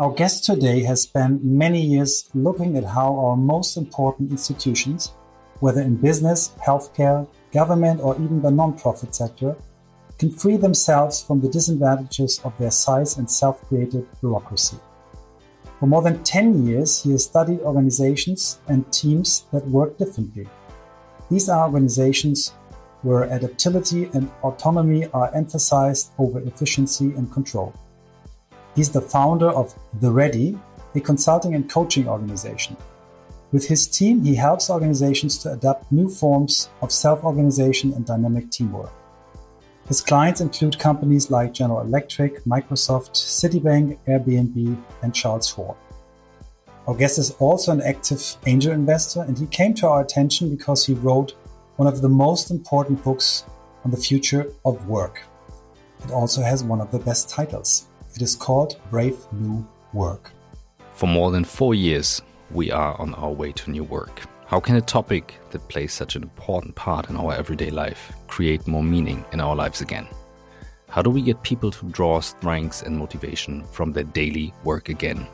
Our guest today has spent many years looking at how our most important institutions, whether in business, healthcare, government, or even the non-profit sector, can free themselves from the disadvantages of their size and self-created bureaucracy. For more than 10 years, he has studied organizations and teams that work differently. These are organizations where adaptability and autonomy are emphasized over efficiency and control. He's the founder of The Ready, a consulting and coaching organization. With his team, he helps organizations to adapt new forms of self organization and dynamic teamwork. His clients include companies like General Electric, Microsoft, Citibank, Airbnb, and Charles Schwab. Our guest is also an active angel investor, and he came to our attention because he wrote one of the most important books on the future of work. It also has one of the best titles. It is called Brave New Work. For more than four years, we are on our way to new work. How can a topic that plays such an important part in our everyday life create more meaning in our lives again? How do we get people to draw strengths and motivation from their daily work again?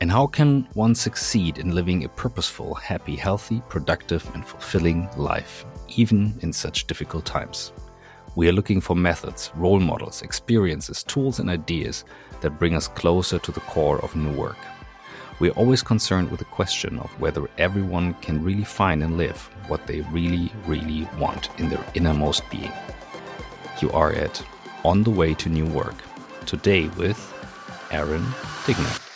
And how can one succeed in living a purposeful, happy, healthy, productive, and fulfilling life, even in such difficult times? We are looking for methods, role models, experiences, tools, and ideas that bring us closer to the core of new work we're always concerned with the question of whether everyone can really find and live what they really, really want in their innermost being. You are at On the Way to New Work, today with Aaron Dignan.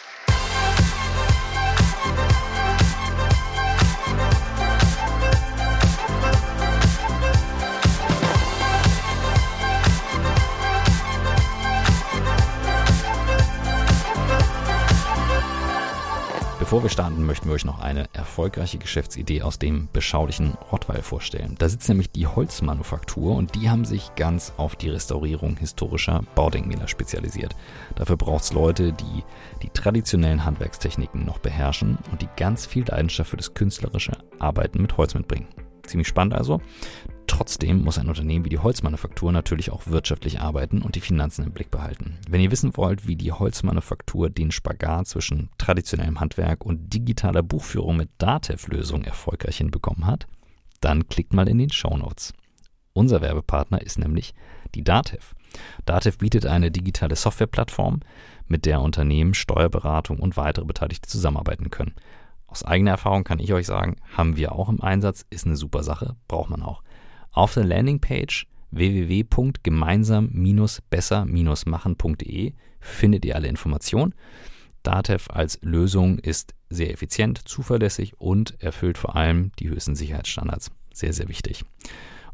Bevor wir starten, möchten wir euch noch eine erfolgreiche Geschäftsidee aus dem beschaulichen Rottweil vorstellen. Da sitzt nämlich die Holzmanufaktur und die haben sich ganz auf die Restaurierung historischer Baudenkmäler spezialisiert. Dafür braucht es Leute, die die traditionellen Handwerkstechniken noch beherrschen und die ganz viel Leidenschaft für das künstlerische Arbeiten mit Holz mitbringen. Ziemlich spannend also. Trotzdem muss ein Unternehmen wie die Holzmanufaktur natürlich auch wirtschaftlich arbeiten und die Finanzen im Blick behalten. Wenn ihr wissen wollt, wie die Holzmanufaktur den Spagat zwischen traditionellem Handwerk und digitaler Buchführung mit Datev-Lösungen erfolgreich hinbekommen hat, dann klickt mal in den Show Notes. Unser Werbepartner ist nämlich die Datev. Datev bietet eine digitale Softwareplattform, mit der Unternehmen, Steuerberatung und weitere Beteiligte zusammenarbeiten können. Aus eigener Erfahrung kann ich euch sagen, haben wir auch im Einsatz, ist eine super Sache, braucht man auch. Auf der Landingpage www.gemeinsam-besser-machen.de findet ihr alle Informationen. Datev als Lösung ist sehr effizient, zuverlässig und erfüllt vor allem die höchsten Sicherheitsstandards. Sehr, sehr wichtig.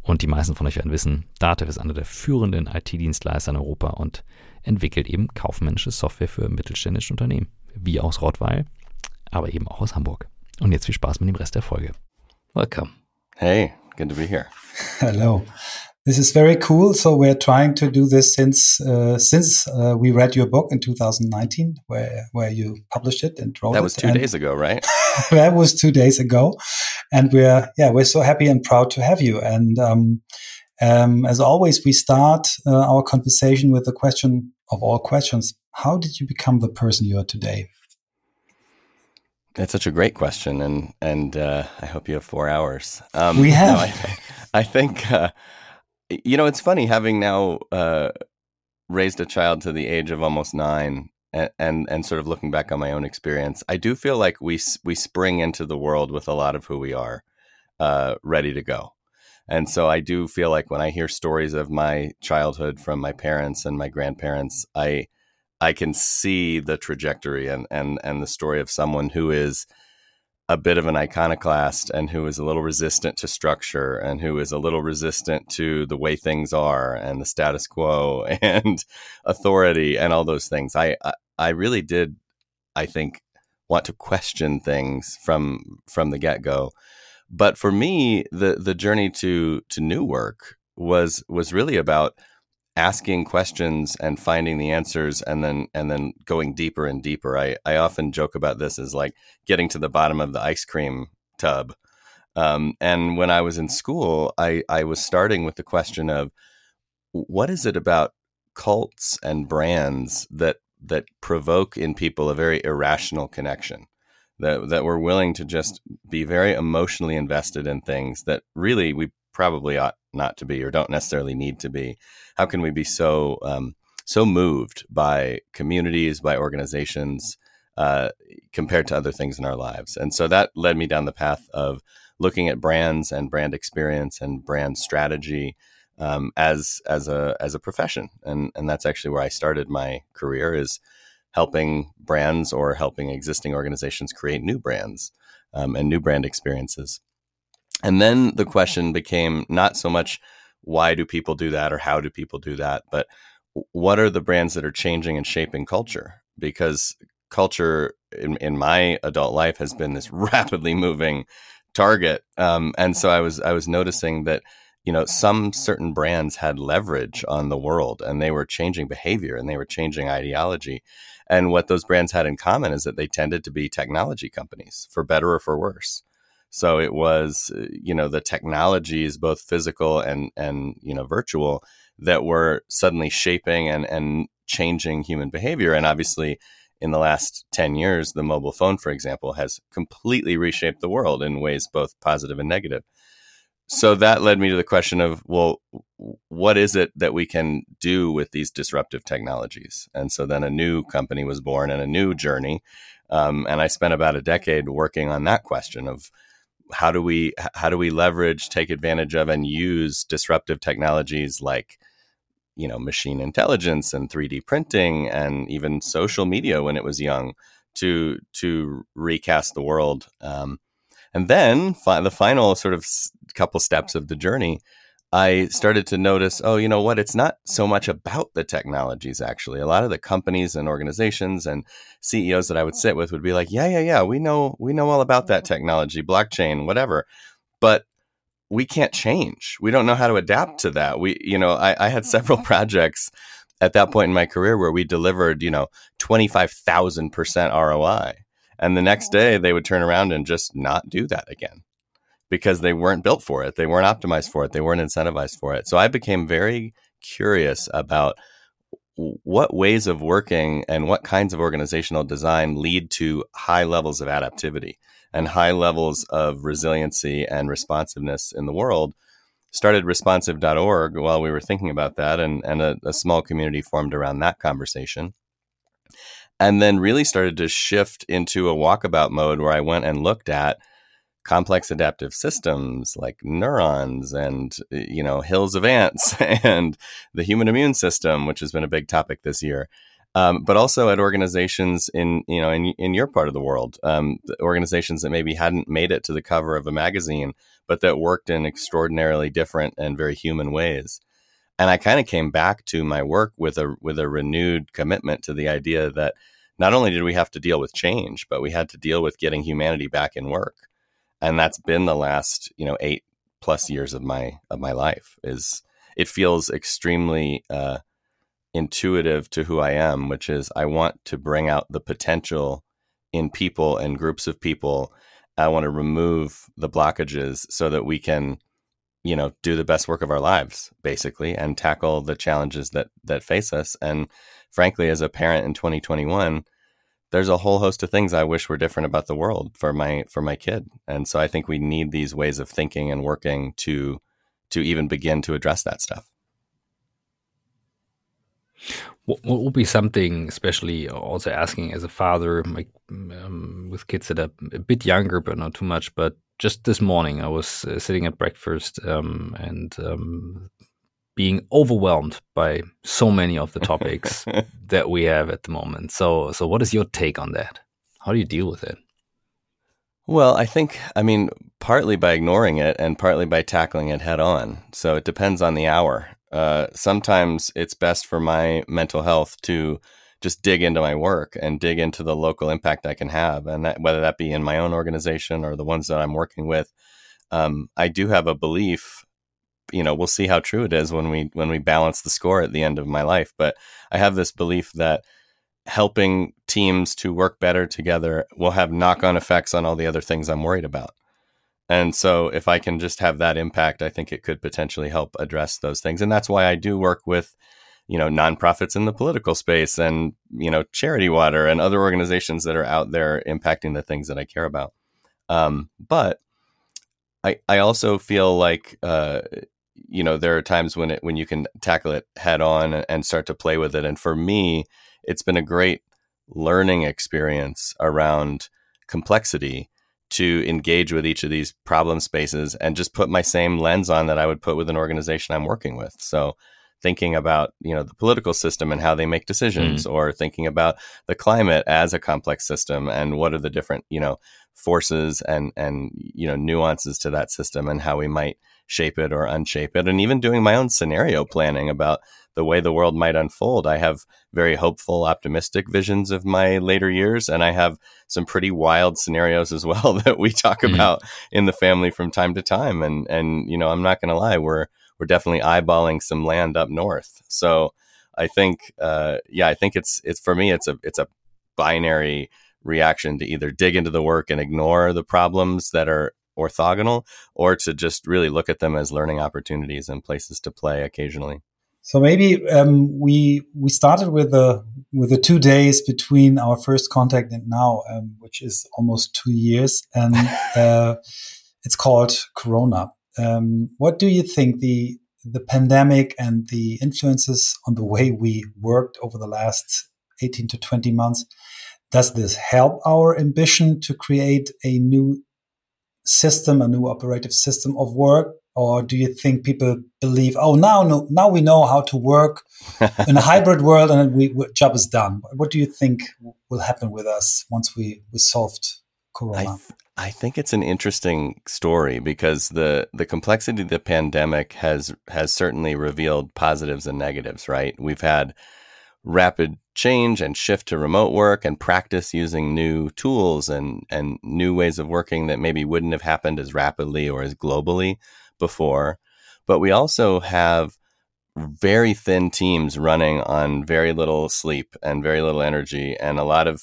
Und die meisten von euch werden wissen, Datev ist einer der führenden IT-Dienstleister in Europa und entwickelt eben kaufmännische Software für mittelständische Unternehmen, wie aus Rottweil, aber eben auch aus Hamburg. Und jetzt viel Spaß mit dem Rest der Folge. Welcome. Hey, Good to be here. Hello. This is very cool. So we're trying to do this since uh, since uh, we read your book in 2019, where where you published it and wrote it. that was it. two and days ago, right? that was two days ago, and we're yeah we're so happy and proud to have you. And um, um, as always, we start uh, our conversation with the question of all questions: How did you become the person you are today? That's such a great question, and and uh, I hope you have four hours. Um, we have. No, I, I, think uh, you know it's funny having now uh, raised a child to the age of almost nine, and, and, and sort of looking back on my own experience. I do feel like we we spring into the world with a lot of who we are, uh, ready to go. And so I do feel like when I hear stories of my childhood from my parents and my grandparents, I I can see the trajectory and and and the story of someone who is a bit of an iconoclast and who is a little resistant to structure and who is a little resistant to the way things are and the status quo and authority and all those things. I I, I really did I think want to question things from from the get-go. But for me, the the journey to to new work was was really about asking questions and finding the answers and then and then going deeper and deeper. I i often joke about this as like getting to the bottom of the ice cream tub. Um, and when i was in school i i was starting with the question of what is it about cults and brands that that provoke in people a very irrational connection that that we're willing to just be very emotionally invested in things that really we probably ought not to be or don't necessarily need to be. How can we be so um, so moved by communities by organizations uh, compared to other things in our lives? And so that led me down the path of looking at brands and brand experience and brand strategy um, as as a as a profession, and and that's actually where I started my career is helping brands or helping existing organizations create new brands um, and new brand experiences. And then the question became not so much why do people do that or how do people do that, but what are the brands that are changing and shaping culture? Because culture in, in my adult life has been this rapidly moving target. Um, and so I was I was noticing that you know some certain brands had leverage on the world and they were changing behavior and they were changing ideology. And what those brands had in common is that they tended to be technology companies, for better or for worse. So it was, uh, you know, the technologies, both physical and and you know virtual, that were suddenly shaping and and changing human behavior. And obviously, in the last 10 years, the mobile phone, for example, has completely reshaped the world in ways both positive and negative. So that led me to the question of, well, what is it that we can do with these disruptive technologies? And so then a new company was born and a new journey. Um, and I spent about a decade working on that question of how do we how do we leverage, take advantage of, and use disruptive technologies like you know machine intelligence and 3D printing and even social media when it was young to to recast the world. Um, and then fi- the final sort of s- couple steps of the journey, I started to notice, oh, you know what? It's not so much about the technologies, actually. A lot of the companies and organizations and CEOs that I would sit with would be like, yeah, yeah, yeah, we know, we know all about that technology, blockchain, whatever. But we can't change. We don't know how to adapt to that. We, you know, I, I had several mm-hmm. projects at that point in my career where we delivered, you know, 25,000% ROI. And the next day they would turn around and just not do that again because they weren't built for it. They weren't optimized for it. They weren't incentivized for it. So I became very curious about what ways of working and what kinds of organizational design lead to high levels of adaptivity and high levels of resiliency and responsiveness in the world started responsive.org while we were thinking about that and, and a, a, small community formed around that conversation and then really started to shift into a walkabout mode where i went and looked at complex adaptive systems like neurons and you know hills of ants and the human immune system which has been a big topic this year um, but also at organizations in you know in, in your part of the world, um, organizations that maybe hadn't made it to the cover of a magazine, but that worked in extraordinarily different and very human ways. And I kind of came back to my work with a with a renewed commitment to the idea that not only did we have to deal with change, but we had to deal with getting humanity back in work, and that's been the last you know eight plus years of my of my life. Is it feels extremely uh, intuitive to who I am, which is I want to bring out the potential in people and groups of people. I want to remove the blockages so that we can, you know, do the best work of our lives, basically, and tackle the challenges that that face us. And frankly, as a parent in 2021, there's a whole host of things I wish were different about the world for my for my kid. And so I think we need these ways of thinking and working to to even begin to address that stuff. What, what would be something, especially also asking as a father, um, with kids that are a bit younger but not too much. But just this morning, I was uh, sitting at breakfast um, and um, being overwhelmed by so many of the topics that we have at the moment. So, so what is your take on that? How do you deal with it? Well, I think, I mean, partly by ignoring it and partly by tackling it head on. So it depends on the hour. Uh, sometimes it's best for my mental health to just dig into my work and dig into the local impact I can have, and that, whether that be in my own organization or the ones that I'm working with. Um, I do have a belief. You know, we'll see how true it is when we when we balance the score at the end of my life. But I have this belief that helping teams to work better together will have knock on effects on all the other things I'm worried about. And so if I can just have that impact, I think it could potentially help address those things. And that's why I do work with, you know nonprofits in the political space and you know charity water and other organizations that are out there impacting the things that i care about um, but i i also feel like uh, you know there are times when it when you can tackle it head on and start to play with it and for me it's been a great learning experience around complexity to engage with each of these problem spaces and just put my same lens on that I would put with an organization I'm working with. So thinking about, you know, the political system and how they make decisions mm. or thinking about the climate as a complex system and what are the different, you know, forces and and you know nuances to that system and how we might shape it or unshape it and even doing my own scenario planning about the way the world might unfold. I have very hopeful, optimistic visions of my later years, and I have some pretty wild scenarios as well that we talk mm-hmm. about in the family from time to time. And and you know, I'm not going to lie, we're we're definitely eyeballing some land up north. So I think, uh, yeah, I think it's it's for me, it's a it's a binary reaction to either dig into the work and ignore the problems that are orthogonal or to just really look at them as learning opportunities and places to play occasionally. So maybe um, we we started with the with the two days between our first contact and now, um, which is almost two years, and uh, it's called Corona. Um, what do you think the the pandemic and the influences on the way we worked over the last 18 to 20 months does this help our ambition to create a new system a new operative system of work or do you think people believe oh now no, now we know how to work in a hybrid world and we, we, job is done. What do you think will happen with us once we we solved corona? I, th I think it's an interesting story because the the complexity of the pandemic has has certainly revealed positives and negatives right? We've had rapid change and shift to remote work and practice using new tools and and new ways of working that maybe wouldn't have happened as rapidly or as globally before, but we also have very thin teams running on very little sleep and very little energy, and a lot of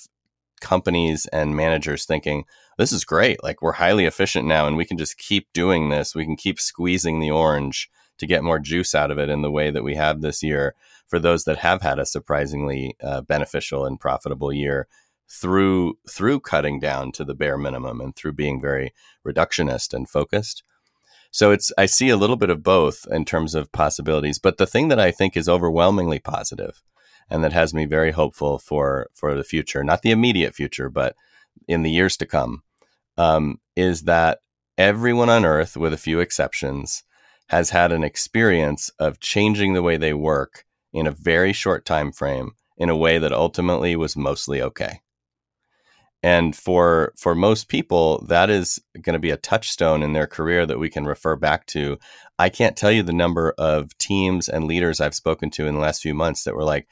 companies and managers thinking, this is great. Like, we're highly efficient now, and we can just keep doing this. We can keep squeezing the orange to get more juice out of it in the way that we have this year for those that have had a surprisingly uh, beneficial and profitable year through through cutting down to the bare minimum and through being very reductionist and focused. So it's I see a little bit of both in terms of possibilities, but the thing that I think is overwhelmingly positive and that has me very hopeful for for the future, not the immediate future, but in the years to come, um, is that everyone on Earth, with a few exceptions, has had an experience of changing the way they work in a very short time frame in a way that ultimately was mostly okay. And for for most people that is going to be a touchstone in their career that we can refer back to. I can't tell you the number of teams and leaders i've spoken to in the last few months that were like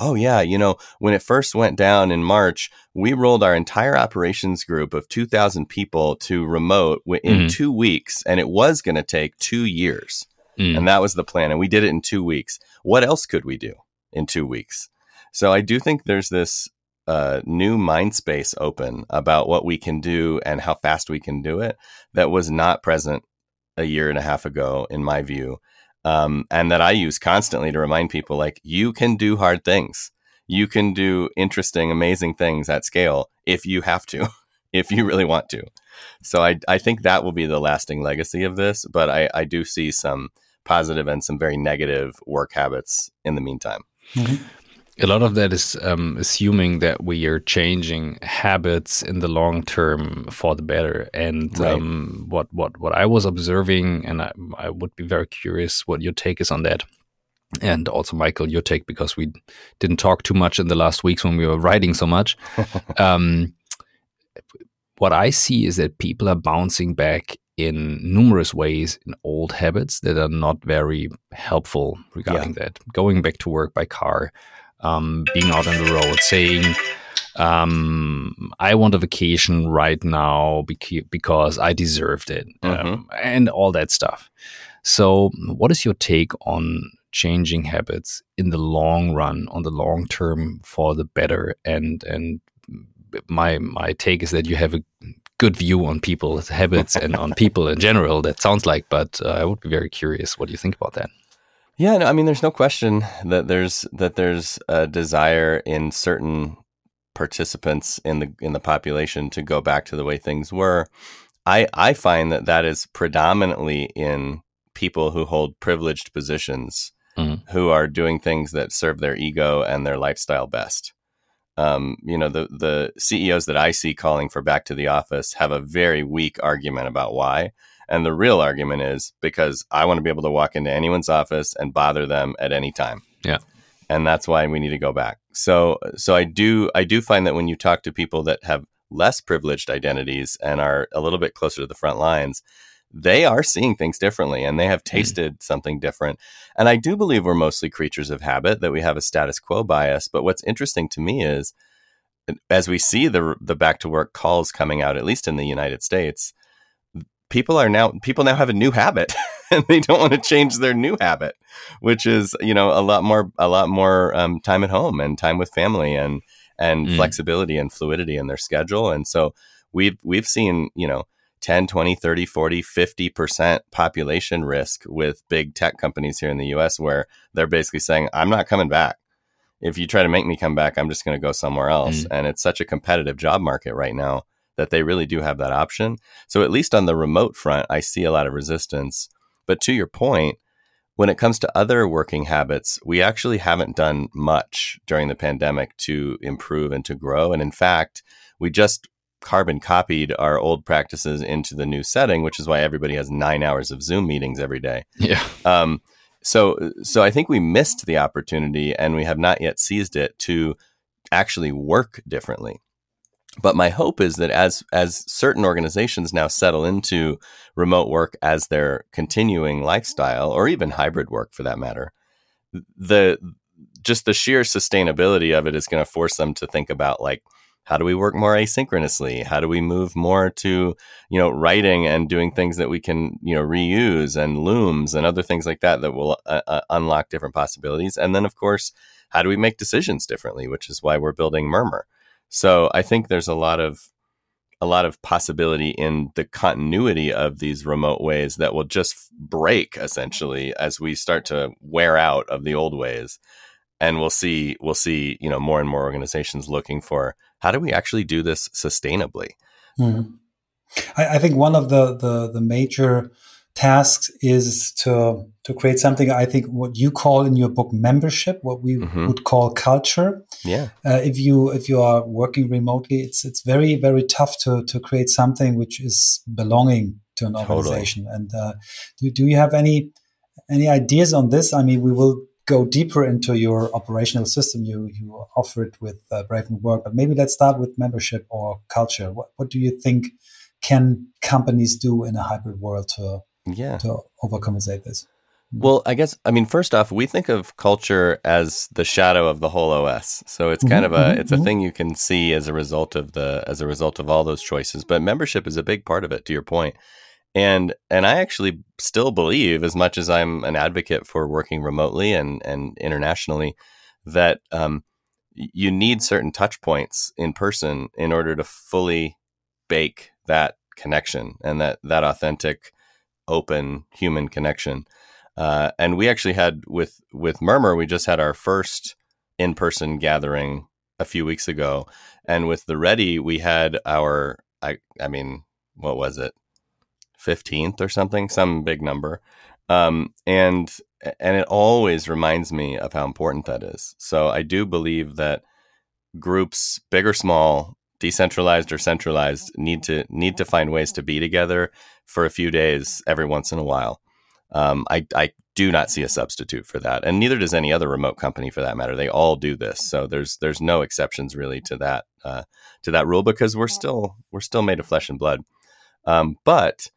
oh yeah you know when it first went down in march we rolled our entire operations group of 2000 people to remote in mm-hmm. 2 weeks and it was going to take 2 years mm. and that was the plan and we did it in 2 weeks what else could we do in 2 weeks so I do think there's this a new mind space open about what we can do and how fast we can do it that was not present a year and a half ago, in my view. Um, and that I use constantly to remind people like, you can do hard things. You can do interesting, amazing things at scale if you have to, if you really want to. So I, I think that will be the lasting legacy of this. But I, I do see some positive and some very negative work habits in the meantime. Mm-hmm a lot of that is um, assuming that we are changing habits in the long term for the better. And right. um, what what what I was observing, and I, I would be very curious what your take is on that. And also, Michael, your take because we didn't talk too much in the last weeks when we were writing so much. um, what I see is that people are bouncing back in numerous ways in old habits that are not very helpful regarding yeah. that. Going back to work by car, um, being out on the road, saying, um, I want a vacation right now because I deserved it, mm-hmm. um, and all that stuff. So, what is your take on changing habits in the long run, on the long term for the better? And and my my take is that you have a good view on people's habits and on people in general. That sounds like, but uh, I would be very curious what do you think about that. Yeah, no, I mean, there's no question that there's that there's a desire in certain participants in the in the population to go back to the way things were. I I find that that is predominantly in people who hold privileged positions, mm-hmm. who are doing things that serve their ego and their lifestyle best. Um, you know, the the CEOs that I see calling for back to the office have a very weak argument about why. And the real argument is because I want to be able to walk into anyone's office and bother them at any time. Yeah. And that's why we need to go back. So so I do I do find that when you talk to people that have less privileged identities and are a little bit closer to the front lines, they are seeing things differently and they have hmm. tasted mm. something different. And I do believe we're mostly creatures of habit, that we have a status quo bias. But what's interesting to me is as we see the the back to work calls coming out, at least in the United States, people are now people now have a new habit and they don't want to change their new habit which is you know a lot more a lot more um, time at home and time with family and and mm. flexibility and fluidity in their schedule and so we've we've seen you know 10 20 30 40 50% population risk with big tech companies here in the US where they're basically saying I'm not coming back if you try to make me come back I'm just going to go somewhere else mm. and it's such a competitive job market right now that they really do have that option. So at least on the remote front, I see a lot of resistance. But to your point, when it comes to other working habits, we actually haven't done much during the pandemic to improve and to grow. And in fact, we just carbon copied our old practices into the new setting, which is why everybody has nine hours of Zoom meetings every day. Yeah. Um, so, so I think we missed the opportunity, and we have not yet seized it to actually work differently. But my hope is that as as certain organizations now settle into remote work as their continuing lifestyle, or even hybrid work for that matter, the just the sheer sustainability of it is going to force them to think about like how do we work more asynchronously? How do we move more to you know writing and doing things that we can you know reuse and looms and other things like that that will uh, uh, unlock different possibilities? And then of course how do we make decisions differently which is why we're building Murmur. So I think there's a lot of a lot of possibility in the continuity of these remote ways that will just break essentially as we start to wear out of the old ways. And we'll see we'll see you know more and more organizations looking for how do we actually do this sustainably mm-hmm. I, I, think one of the the, the major tasks is to to create something i think what you call in your book membership what we mm-hmm. would call culture yeah uh, if you if you are working remotely it's it's very very tough to to create something which is belonging to an organization totally. and uh, do, do you have any any ideas on this i mean we will go deeper into your operational system you you offer it with uh, brave new work but maybe let's start with membership or culture. What, what do you think can companies do in a hybrid world to yeah. to overcompensate this? Well i guess i mean first off we think of culture as the shadow of the whole os so it's kind mm-hmm, of a mm-hmm, it's a mm-hmm. thing you can see as a result of the as a result of all those choices but membership is a big part of it to your point and and i actually still believe as much as i'm an advocate for working remotely and and internationally that um, you need certain touch points in person in order to fully bake that connection and that that authentic open human connection. Uh, and we actually had with with Murmur, we just had our first in person gathering a few weeks ago, and with the Ready, we had our I I mean, what was it, fifteenth or something, some big number, um, and and it always reminds me of how important that is. So I do believe that groups, big or small, decentralized or centralized, need to need to find ways to be together for a few days every once in a while. Um, I, I do not see a substitute for that, and neither does any other remote company for that matter. They all do this, so there's there's no exceptions really to that uh, to that rule because we're still we're still made of flesh and blood. Um, but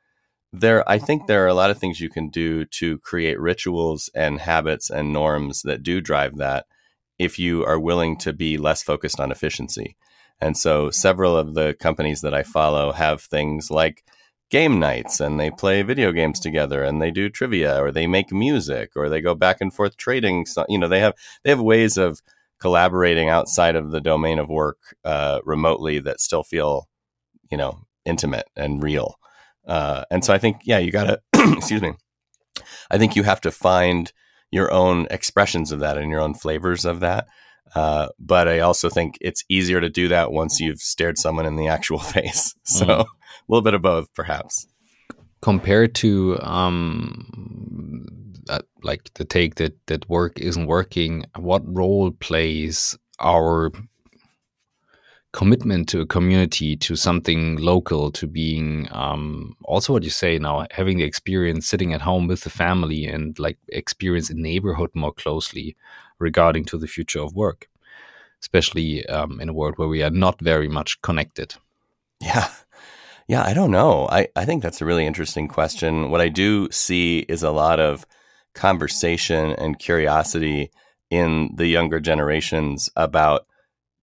there, I think there are a lot of things you can do to create rituals and habits and norms that do drive that. If you are willing to be less focused on efficiency, and so several of the companies that I follow have things like game nights and they play video games together and they do trivia or they make music or they go back and forth trading so, you know they have they have ways of collaborating outside of the domain of work uh, remotely that still feel you know intimate and real uh, and so i think yeah you gotta excuse me i think you have to find your own expressions of that and your own flavors of that. Uh, but I also think it's easier to do that once you've stared someone in the actual face. So mm. a little bit of both, perhaps. Compared to um, uh, like the take that that work isn't working, what role plays our commitment to a community, to something local, to being um, also what you say now, having the experience sitting at home with the family and like experience a neighborhood more closely regarding to the future of work, especially um, in a world where we are not very much connected. Yeah. Yeah, I don't know. I, I think that's a really interesting question. What I do see is a lot of conversation and curiosity in the younger generations about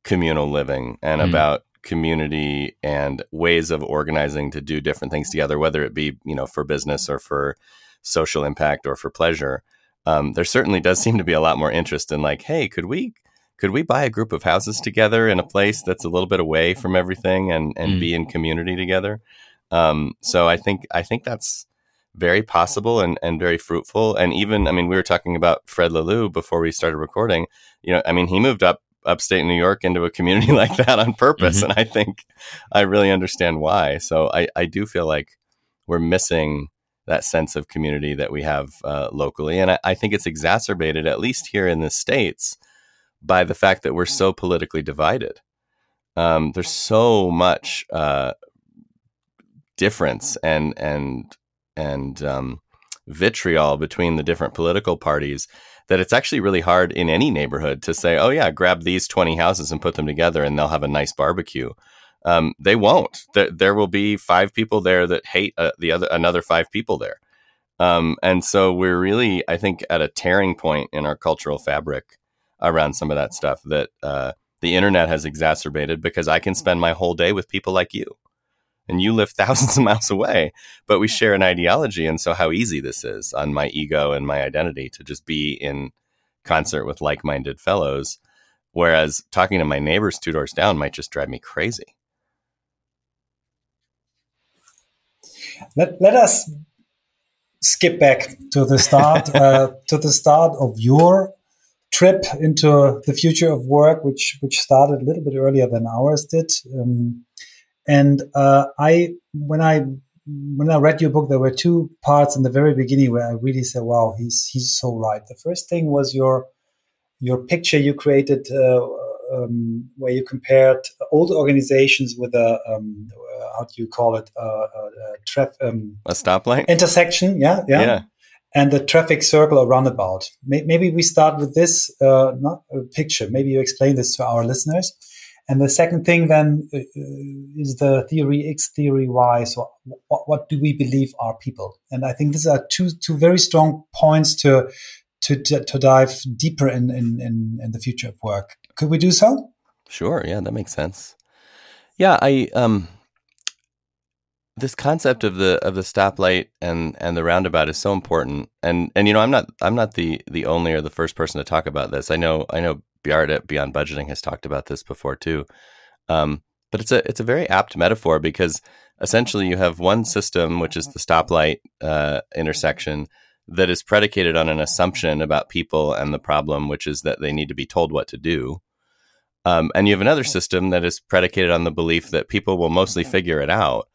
communal living and mm. about community and ways of organizing to do different things together, whether it be you know for business or for social impact or for pleasure. Um, there certainly does seem to be a lot more interest in like, hey, could we could we buy a group of houses together in a place that's a little bit away from everything and and mm. be in community together? Um, so I think I think that's very possible and, and very fruitful. And even, I mean, we were talking about Fred Laloux before we started recording. You know, I mean, he moved up upstate New York into a community like that on purpose. Mm-hmm. And I think I really understand why. So I, I do feel like we're missing that sense of community that we have uh, locally. And I, I, think it's exacerbated, at least here in the States, by the fact that we're so politically divided. Um, there's so much uh, difference and, and, and um, vitriol between the different political parties that it's actually really hard in any neighborhood to say, oh, yeah, grab these 20 houses and put them together and they'll have a nice barbecue. Um, they won't. There, there, will be five people there that hate uh, the other another five people there, um, and so we're really, I think, at a tearing point in our cultural fabric around some of that stuff that uh, the internet has exacerbated because I can spend my whole day with people like you and you live thousands of miles away, but we share an ideology. And so, how easy this is on my ego and my identity to just be in concert with like minded fellows. Whereas talking to my neighbors two doors down might just drive me crazy. Let, let us skip back to the start uh, to the start of your trip into the future of work, which which started a little bit earlier than ours did. Um, and uh, I, when I when I read your book, there were two parts in the very beginning where I really said, "Wow, he's he's so right." The first thing was your your picture you created, uh, um, where you compared old organizations with a um, uh, how do you call it uh, uh, a, traf- um, a stoplight intersection, yeah, yeah, yeah, and the traffic circle or roundabout. Maybe we start with this uh, not a picture. Maybe you explain this to our listeners. And the second thing then uh, is the theory X, theory Y. So what, what do we believe are people? And I think these are two two very strong points to to to, to dive deeper in, in, in in the future of work. Could we do so? Sure. Yeah, that makes sense. Yeah, I um this concept of the of the stoplight and and the roundabout is so important and and you know i'm not i'm not the the only or the first person to talk about this i know i know At Beyond Budgeting has talked about this before too. Um, but it's a it's a very apt metaphor because essentially you have one system, which is the stoplight uh, intersection, that is predicated on an assumption about people and the problem, which is that they need to be told what to do. Um, and you have another system that is predicated on the belief that people will mostly figure it out.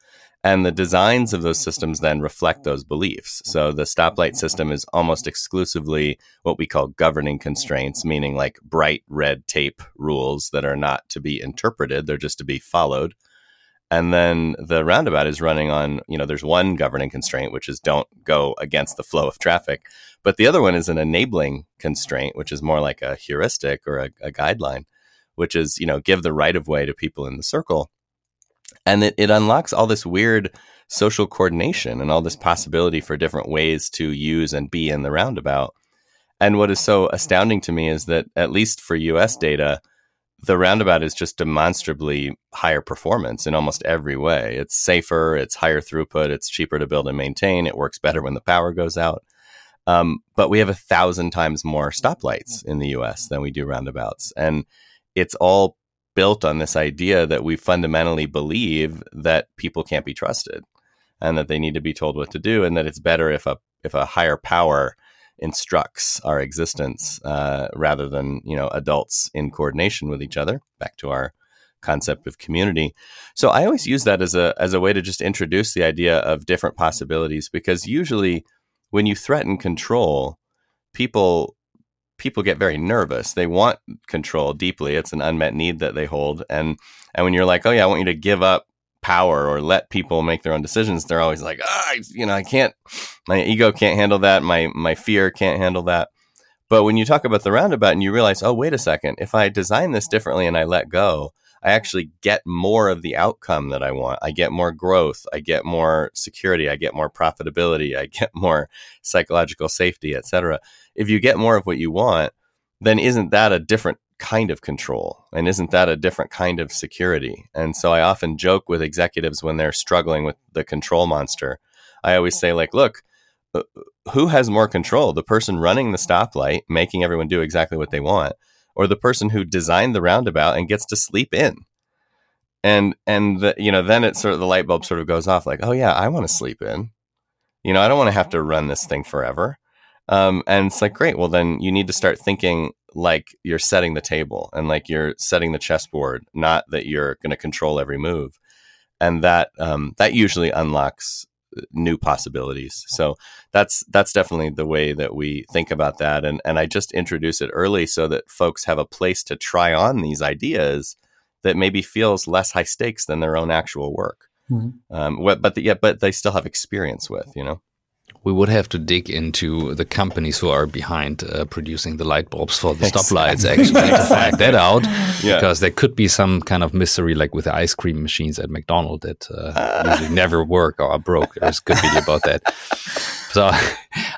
And the designs of those systems then reflect those beliefs. So the stoplight system is almost exclusively what we call governing constraints, meaning like bright red tape rules that are not to be interpreted, they're just to be followed. And then the roundabout is running on, you know, there's one governing constraint, which is don't go against the flow of traffic. But the other one is an enabling constraint, which is more like a heuristic or a, a guideline, which is, you know, give the right of way to people in the circle and it, it unlocks all this weird social coordination and all this possibility for different ways to use and be in the roundabout. And what is so astounding to me is that, at least for US data, the roundabout is just demonstrably higher performance in almost every way. It's safer, it's higher throughput, it's cheaper to build and maintain, it works better when the power goes out. Um, but we have a thousand times more stoplights in the US than we do roundabouts. And it's all built on this idea that we fundamentally believe that people can't be trusted and that they need to be told what to do and that it's better if a if a higher power instructs our existence uh, rather than you know adults in coordination with each other. Back to our concept of community. So I always use that as a as a way to just introduce the idea of different possibilities because usually when you threaten control, people people get very nervous. They want control deeply. It's an unmet need that they hold. And and when you're like, "Oh yeah, I want you to give up power or let people make their own decisions, they're always like, ah, you know, I can't, my ego can't handle that. My, my fear can't handle that. But when you talk about the roundabout and you realize, oh, wait a second, if I design this differently and I let go, I actually get more of the outcome that I want. I get more growth. I get more security. I get more profitability. I get more psychological safety, etc. If you get more of what you want, then isn't that a different kind of control? And isn't that a different kind of security? And so i often joke with executives when they're struggling with the control monster. I always say like look uh, who has more control? The person running the stoplight making everyone do exactly what they want or the person who designed the roundabout and gets to sleep in? And and the, you know then it sort of the light bulb sort of goes off like oh yeah i want to sleep in. You know i don't want to have to run this thing forever um, and it's like great well then you need to start thinking like you're setting the table and like you're setting the chessboard, not that you're going to control every move. And that um, that usually unlocks uh, new possibilities. So that's that's definitely the way that we think about that. And and I just introduce it early so that folks have a place to try on these ideas that maybe feels less high stakes than their own actual work. Mm-hmm. Um, but the, yeah, but they still have experience with, you know we would have to dig into the companies who are behind uh, producing the light bulbs for the stoplights actually to find that out yeah. because there could be some kind of mystery like with the ice cream machines at McDonald's that uh, uh. usually never work or are broke. There's a good video about that. So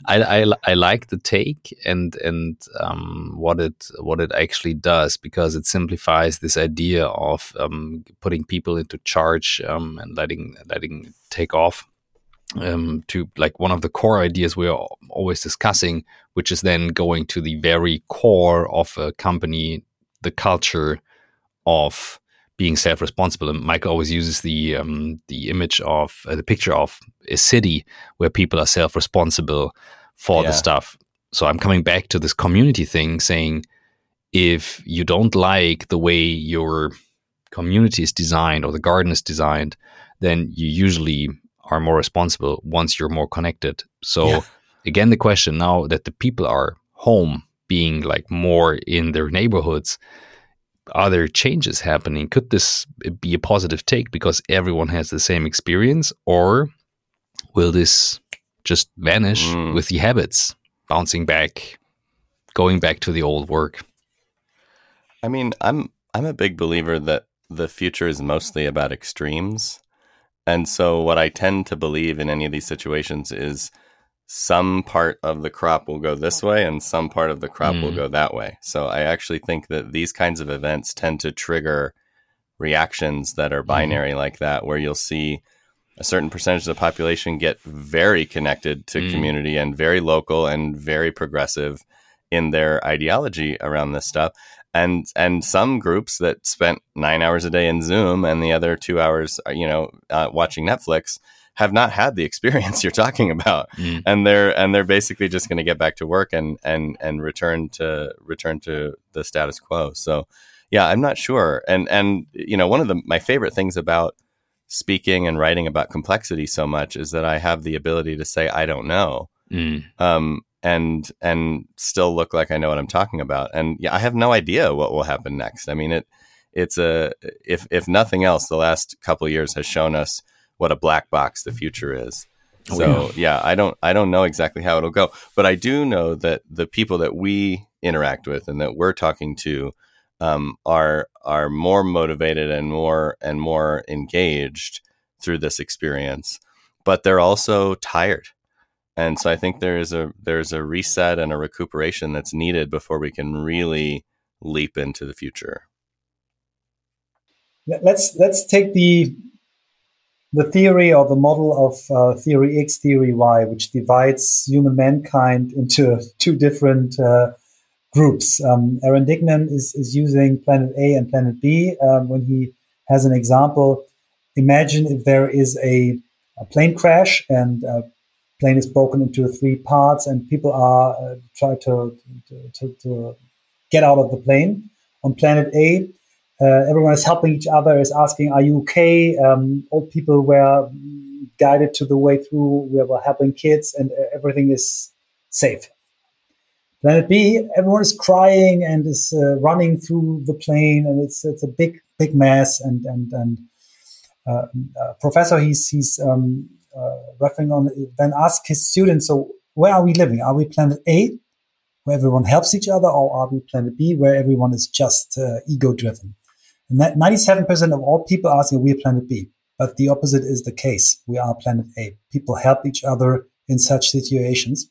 I, I, I like the take and and um, what it what it actually does because it simplifies this idea of um, putting people into charge um, and letting letting take off um, to like one of the core ideas we're always discussing, which is then going to the very core of a company, the culture of being self-responsible. And Michael always uses the um, the image of uh, the picture of a city where people are self-responsible for yeah. the stuff. So I'm coming back to this community thing, saying if you don't like the way your community is designed or the garden is designed, then you usually are more responsible once you're more connected. So yeah. again, the question now that the people are home, being like more in their neighborhoods, are there changes happening? Could this be a positive take because everyone has the same experience, or will this just vanish mm. with the habits, bouncing back, going back to the old work? I mean, I'm I'm a big believer that the future is mostly about extremes. And so, what I tend to believe in any of these situations is some part of the crop will go this way and some part of the crop mm. will go that way. So, I actually think that these kinds of events tend to trigger reactions that are mm-hmm. binary mm. like that, where you'll see a certain percentage of the population get very connected to mm. community and very local and very progressive in their ideology around this stuff and and some groups that spent nine hours a day in Zoom and the other two hours, uh, you know, uh, watching Netflix, have not had the experience you're talking about, mm. and they're and they're basically just going to get back to work and and and return to return to the status quo. So, yeah, I'm not sure. And and you know, one of the my favorite things about speaking and writing about complexity so much is that I have the ability to say I don't know. Mm. Um, and and still look like I know what I'm talking about. And yeah, I have no idea what will happen next. I mean, it it's a if if nothing else, the last couple years has shown us what a black box the future is. Oh, so yeah. yeah, I don't I don't know exactly how it'll go, but I do know that the people that we interact with and that we're talking to um, are are more motivated and more and more engaged through this experience, but they're also tired and so I think there is a there's a reset and a recuperation that's needed before we can really leap into the future. Let's let's take the the theory or the model of uh, theory X, theory Y, which divides human mankind into two different uh, groups. Um, Aaron Dignan is, is using planet A and planet B um, when he has an example. Imagine if there is a, a plane crash and uh, plane is broken into three parts, and people are uh, try to, to, to get out of the plane. On planet A, uh, everyone is helping each other, is asking, "Are you okay?" Um, old people were guided to the way through. We were helping kids, and uh, everything is safe. Planet B, everyone is crying and is uh, running through the plane, and it's it's a big big mess. And and and uh, uh, professor, he's he's um, referring on then ask his students, so where are we living? Are we planet A, where everyone helps each other, or are we planet B, where everyone is just uh, ego driven? And that 97% of all people asking, we are planet B. But the opposite is the case. We are planet A. People help each other in such situations.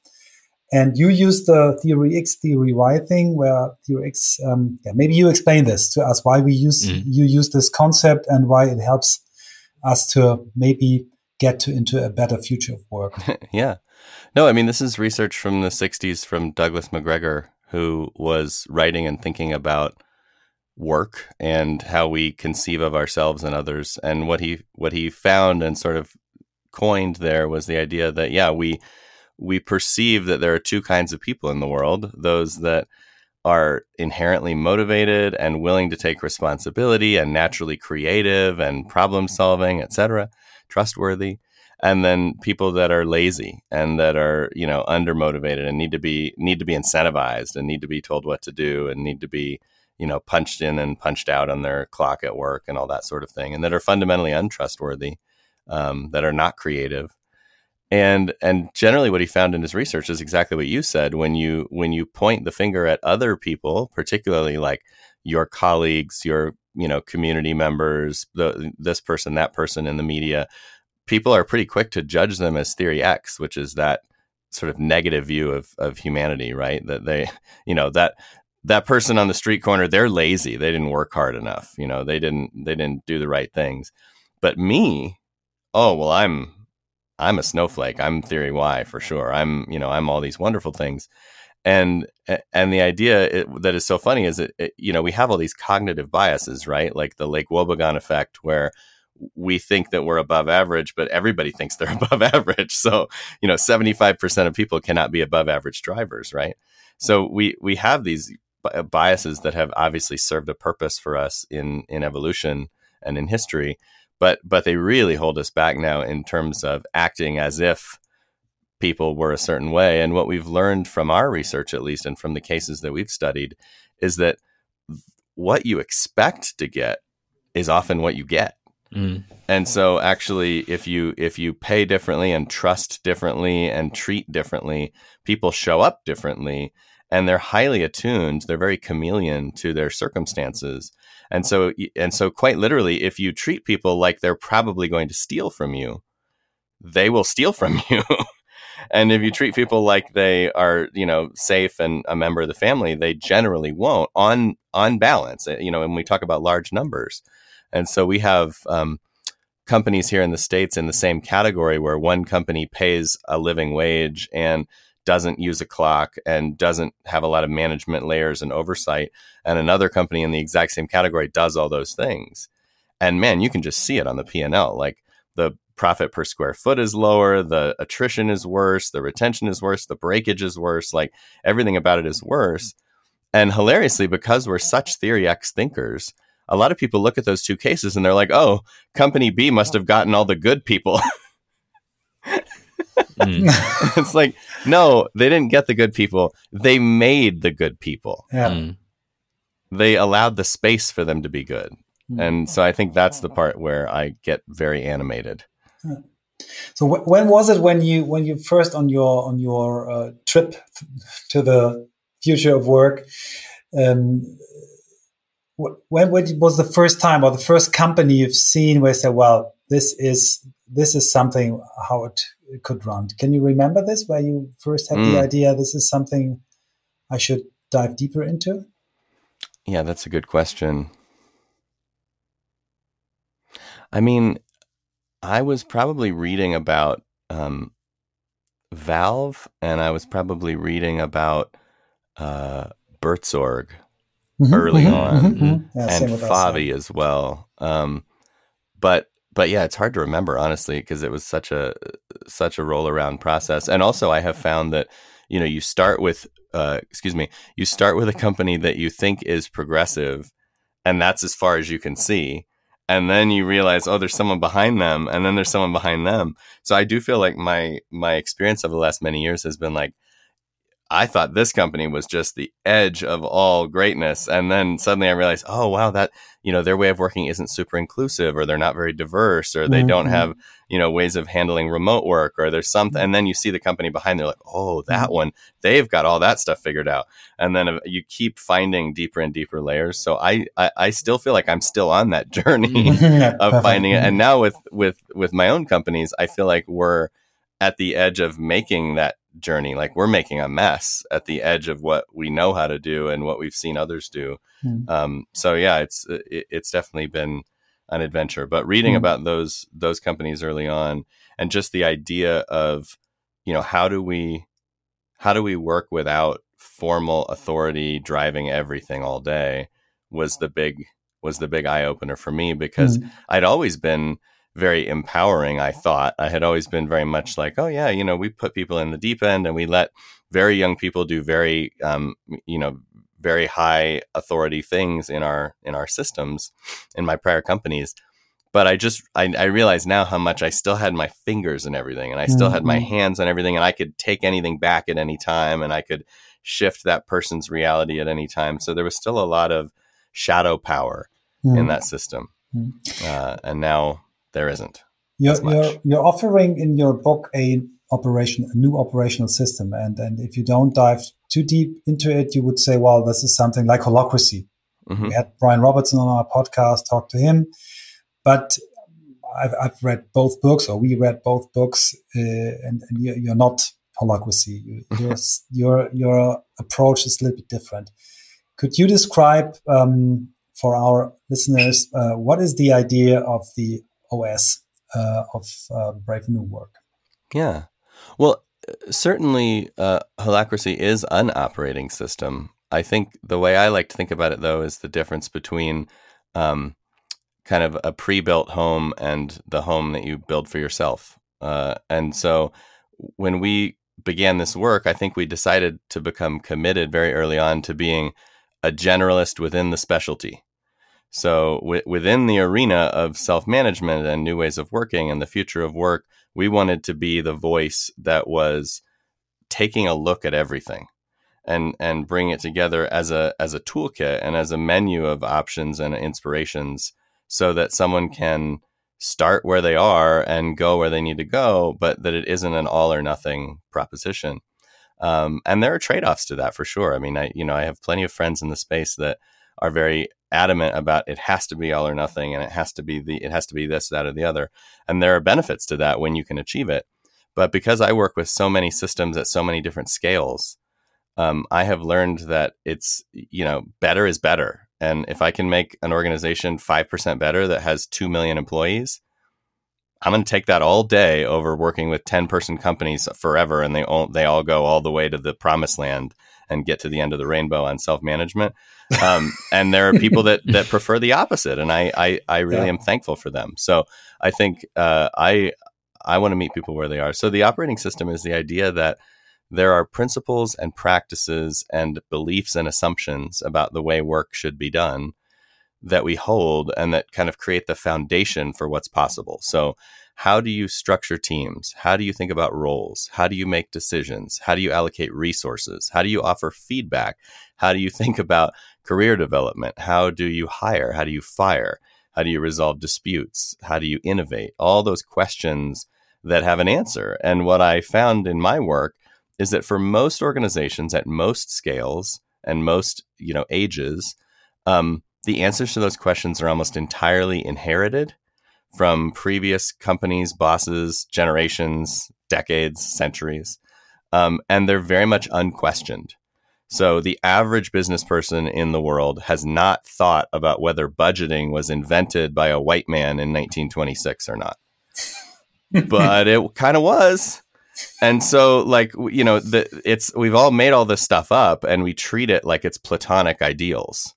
And you use the theory X, theory Y thing, where theory X, um, yeah, maybe you explain this to us, why we use, mm. you use this concept and why it helps us to maybe get to into a better future of work. yeah. No, I mean, this is research from the 60s from Douglas McGregor, who was writing and thinking about work and how we conceive of ourselves and others. And what he what he found and sort of coined there was the idea that yeah, we we perceive that there are two kinds of people in the world: those that are inherently motivated and willing to take responsibility and naturally creative and problem solving, etc., trustworthy, and then people that are lazy and that are you know undermotivated and need to be need to be incentivized and need to be told what to do and need to be you know, punched in and punched out on their clock at work and all that sort of thing, and that are fundamentally untrustworthy, um, that are not creative. And and generally, what he found in his research is exactly what you said. When you when you point the finger at other people, particularly like your colleagues, your you know community members, the, this person, that person in the media, people are pretty quick to judge them as theory X, which is that sort of negative view of, of humanity, right? That they, you know, that that person on the street corner they're lazy. They didn't work hard enough. You know they didn't they didn't do the right things. But me oh well i'm i'm a snowflake. I'm theory y for sure. I'm you know i'm all these wonderful things and and the idea it, that is so funny is that you know we have all these cognitive biases right? Like the lake wobegon effect where we think that we're above average but everybody thinks they're above average. So you know 75% of people cannot be above average drivers right? So we we have these uh, biases that have obviously served a purpose for us in in evolution and in history but but they really hold us back now in terms of acting as if people were a certain way. And what we've learned from our research at least and from the cases that we've studied is that what you expect to get is often what you get. Mm. and so actually if you if you pay differently and trust differently and treat differently people show up differently and they're highly attuned they're very chameleon to their circumstances. And so and so quite literally if you treat people like they're probably going to steal from you they will steal from you and if you treat people like they are you know safe and a member of the family they generally won't on on balance you know when we talk about large numbers and so we have um, companies here in the states in the same category where one company pays a living wage and doesn't use a clock and doesn't have a lot of management layers and oversight. And another company in the exact same category does all those things. And man, you can just see it on the P&L. Like the profit per square foot is lower, the attrition is worse, the retention is worse, the breakage is worse, like everything about it is worse. And hilariously, because we're such theory X thinkers, a lot of people look at those two cases and they're like, oh, company B must have gotten all the good people. Mm. it's like, no, they didn't get the good people. They made the good people. Yeah. Mm. They allowed the space for them to be good. Mm. And so I think that's the part where I get very animated. So w- when was it when you when you first on your on your uh, trip to the future of work? Um, when, when was the first time or the first company you've seen where you said, "Well, this is this is something how it could run. Can you remember this where you first had mm. the idea this is something I should dive deeper into? Yeah, that's a good question. I mean, I was probably reading about um, Valve, and I was probably reading about uh, Buurtzorg mm-hmm, early mm-hmm, on, mm-hmm, yeah, and Favi as well. Um, but but yeah, it's hard to remember honestly because it was such a such a roll around process. And also, I have found that you know you start with uh, excuse me, you start with a company that you think is progressive, and that's as far as you can see. And then you realize, oh, there's someone behind them, and then there's someone behind them. So I do feel like my my experience of the last many years has been like I thought this company was just the edge of all greatness. And then suddenly I realized, oh, wow, that, you know, their way of working isn't super inclusive or they're not very diverse or they mm-hmm. don't have, you know, ways of handling remote work or there's something. And then you see the company behind, they're like, oh, that mm-hmm. one, they've got all that stuff figured out. And then uh, you keep finding deeper and deeper layers. So I, I, I still feel like I'm still on that journey of finding it. And now with, with, with my own companies, I feel like we're, at the edge of making that journey. Like we're making a mess at the edge of what we know how to do and what we've seen others do. Mm. Um, so yeah, it's it, it's definitely been an adventure. But reading mm. about those those companies early on and just the idea of you know how do we how do we work without formal authority driving everything all day was the big was the big eye opener for me because mm. I'd always been very empowering, I thought. I had always been very much like, oh, yeah, you know, we put people in the deep end and we let very young people do very, um, you know, very high authority things in our in our systems in my prior companies but i just I, I realize now how much i still had my fingers and everything and i still mm-hmm. had my mm-hmm. hands on everything and i could take anything back at any time and i could shift that person's reality at any time so there was still a lot of shadow power mm-hmm. in that system mm-hmm. uh, and now there isn't. You're, you're, you're offering in your book a operation, a new operational system, and and if you don't dive too deep into it, you would say, well, this is something like holacracy. Mm-hmm. We had Brian Robertson on our podcast, talk to him, but I've, I've read both books, or we read both books, uh, and, and you're, you're, not holacracy. You, your, your your approach is a little bit different. Could you describe um, for our listeners uh, what is the idea of the OS uh, of uh, Brave New Work. Yeah. Well, certainly uh, Holacracy is an operating system. I think the way I like to think about it, though, is the difference between um, kind of a pre built home and the home that you build for yourself. Uh, and so when we began this work, I think we decided to become committed very early on to being a generalist within the specialty. So, w- within the arena of self management and new ways of working and the future of work, we wanted to be the voice that was taking a look at everything and and bring it together as a as a toolkit and as a menu of options and inspirations so that someone can start where they are and go where they need to go but that it isn't an all or nothing proposition. Um, and there are trade-offs to that for sure. I mean i you know i have plenty of friends in the space that are very adamant about it has to be all or nothing and it has to be the it has to be this that or the other. And there are benefits to that when you can achieve it. But because i work with so many systems at so many different scales um, i have learned that it's you know better is better. And if i can make an organization 5% better that has 2 million employees i'm going to take that all day over working with 10 person companies forever and they all they all go all the way to the promised land and get to the end of the rainbow on self management. Um, and there are people that that prefer the opposite, and I I, I really yeah. am thankful for them. So I think uh, I I want to meet people where they are. So the operating system is the idea that there are principles and practices and beliefs and assumptions about the way work should be done that we hold and that kind of create the foundation for what's possible. So how do you structure teams? How do you think about roles? How do you make decisions? How do you allocate resources? How do you offer feedback? How do you think about career development? How do you hire? How do you fire? How do you resolve disputes? How do you innovate? All those questions that have an answer. And what I found in my work is that for most organizations at most scales and most you know ages, um, the answers to those questions are almost entirely inherited from previous companies, bosses, generations, decades, centuries. Um, and they're very much unquestioned. So the average business person in the world has not thought about whether budgeting was invented by a white man in 1926 or not. but it kind of was. And so like you know the, it's we've all made all this stuff up and we treat it like it's platonic ideals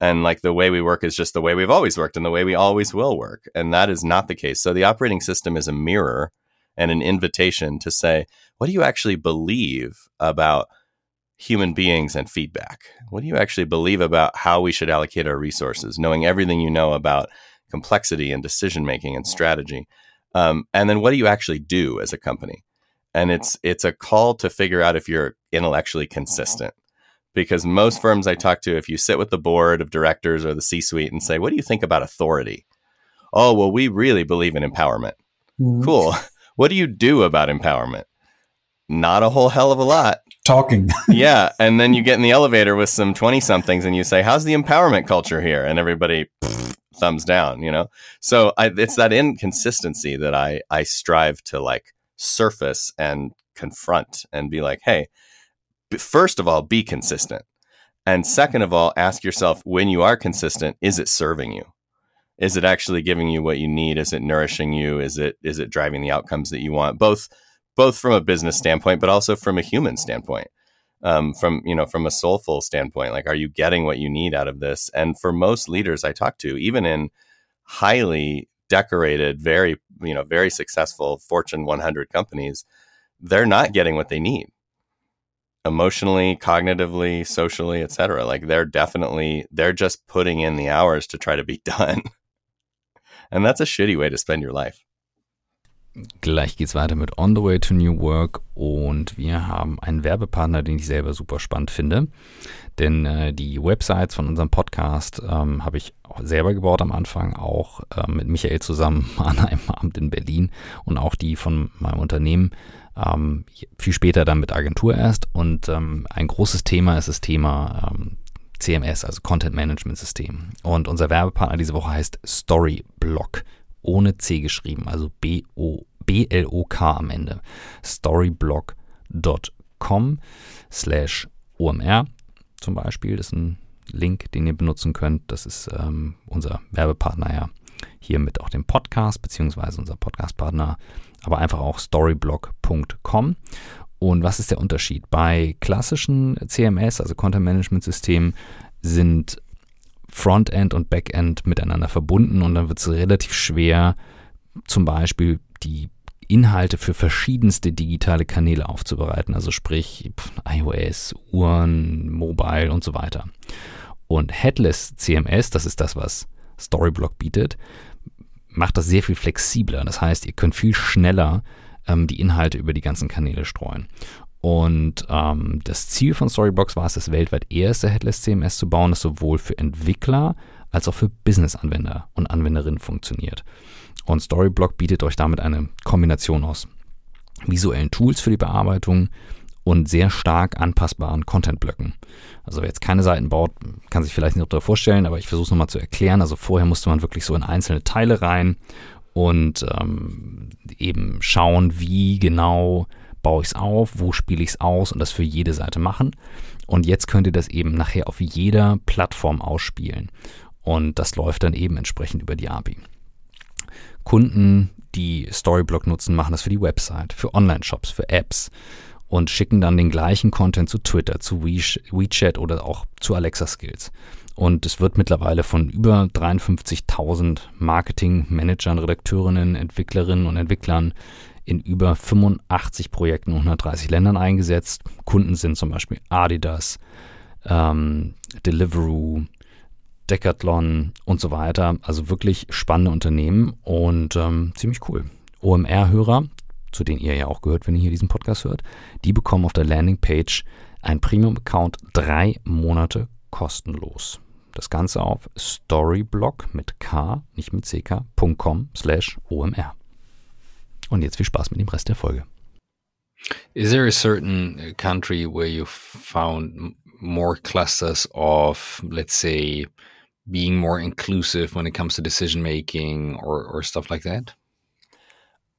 and like the way we work is just the way we've always worked and the way we always will work. And that is not the case. So the operating system is a mirror and an invitation to say what do you actually believe about human beings and feedback? What do you actually believe about how we should allocate our resources knowing everything you know about complexity and decision making and strategy? Um, and then what do you actually do as a company? And it's it's a call to figure out if you're intellectually consistent because most firms I talk to, if you sit with the board of directors or the C suite and say, What do you think about authority? Oh, well, we really believe in empowerment. Mm. Cool. What do you do about empowerment? Not a whole hell of a lot. Talking. yeah. And then you get in the elevator with some 20 somethings and you say, How's the empowerment culture here? And everybody pff, thumbs down, you know? So I, it's that inconsistency that I, I strive to like surface and confront and be like, Hey, first of all, be consistent. And second of all, ask yourself when you are consistent, is it serving you? Is it actually giving you what you need? Is it nourishing you? Is it is it driving the outcomes that you want? Both both from a business standpoint, but also from a human standpoint. Um, from you know from a soulful standpoint, like are you getting what you need out of this? And for most leaders I talk to, even in highly decorated, very you know very successful Fortune 100 companies, they're not getting what they need emotionally, cognitively, socially, etc. Like they're definitely they're just putting in the hours to try to be done. And that's a shitty way to spend your life. Gleich geht's weiter mit On the Way to New Work und wir haben einen Werbepartner, den ich selber super spannend finde. Denn äh, die Websites von unserem Podcast ähm, habe ich selber gebaut am Anfang, auch äh, mit Michael zusammen an einem Abend in Berlin und auch die von meinem Unternehmen ähm, viel später dann mit Agentur erst. Und ähm, ein großes Thema ist das Thema ähm, CMS, also Content Management System. Und unser Werbepartner diese Woche heißt Storyblock, ohne C geschrieben, also B-O-B-L-O-K am Ende. Storyblock.com slash OMR zum Beispiel. Das ist ein Link, den ihr benutzen könnt. Das ist ähm, unser Werbepartner ja hier mit auch dem Podcast, beziehungsweise unser Podcastpartner aber einfach auch storyblock.com. Und was ist der Unterschied? Bei klassischen CMS, also Content Management Systemen, sind Frontend und Backend miteinander verbunden und dann wird es relativ schwer, zum Beispiel die Inhalte für verschiedenste digitale Kanäle aufzubereiten, also sprich iOS, Uhren, Mobile und so weiter. Und Headless CMS, das ist das, was Storyblock bietet, macht das sehr viel flexibler. Das heißt, ihr könnt viel schneller ähm, die Inhalte über die ganzen Kanäle streuen. Und ähm, das Ziel von Storybox war es, das weltweit erste Headless CMS zu bauen, das sowohl für Entwickler als auch für Business-Anwender und Anwenderinnen funktioniert. Und Storyblock bietet euch damit eine Kombination aus visuellen Tools für die Bearbeitung, und sehr stark anpassbaren Content-Blöcken. Also wer jetzt keine Seiten baut, kann sich vielleicht nicht darüber vorstellen, aber ich versuche es nochmal zu erklären. Also vorher musste man wirklich so in einzelne Teile rein und ähm, eben schauen, wie genau baue ich es auf, wo spiele ich es aus und das für jede Seite machen. Und jetzt könnt ihr das eben nachher auf jeder Plattform ausspielen. Und das läuft dann eben entsprechend über die API. Kunden, die Storyblock nutzen, machen das für die Website, für Online-Shops, für Apps, und schicken dann den gleichen Content zu Twitter, zu WeChat oder auch zu Alexa Skills. Und es wird mittlerweile von über 53.000 Marketing-Managern, Redakteurinnen, Entwicklerinnen und Entwicklern in über 85 Projekten und 130 Ländern eingesetzt. Kunden sind zum Beispiel Adidas, ähm, Deliveroo, Decathlon und so weiter. Also wirklich spannende Unternehmen und ähm, ziemlich cool. OMR-Hörer zu denen ihr ja auch gehört, wenn ihr hier diesen Podcast hört, die bekommen auf der Landingpage ein Premium-Account drei Monate kostenlos. Das Ganze auf storyblock mit K, nicht mit ck.com slash omr. Und jetzt viel Spaß mit dem Rest der Folge. Is there a certain country where you found more clusters of, let's say, being more inclusive when it comes to decision making or, or stuff like that?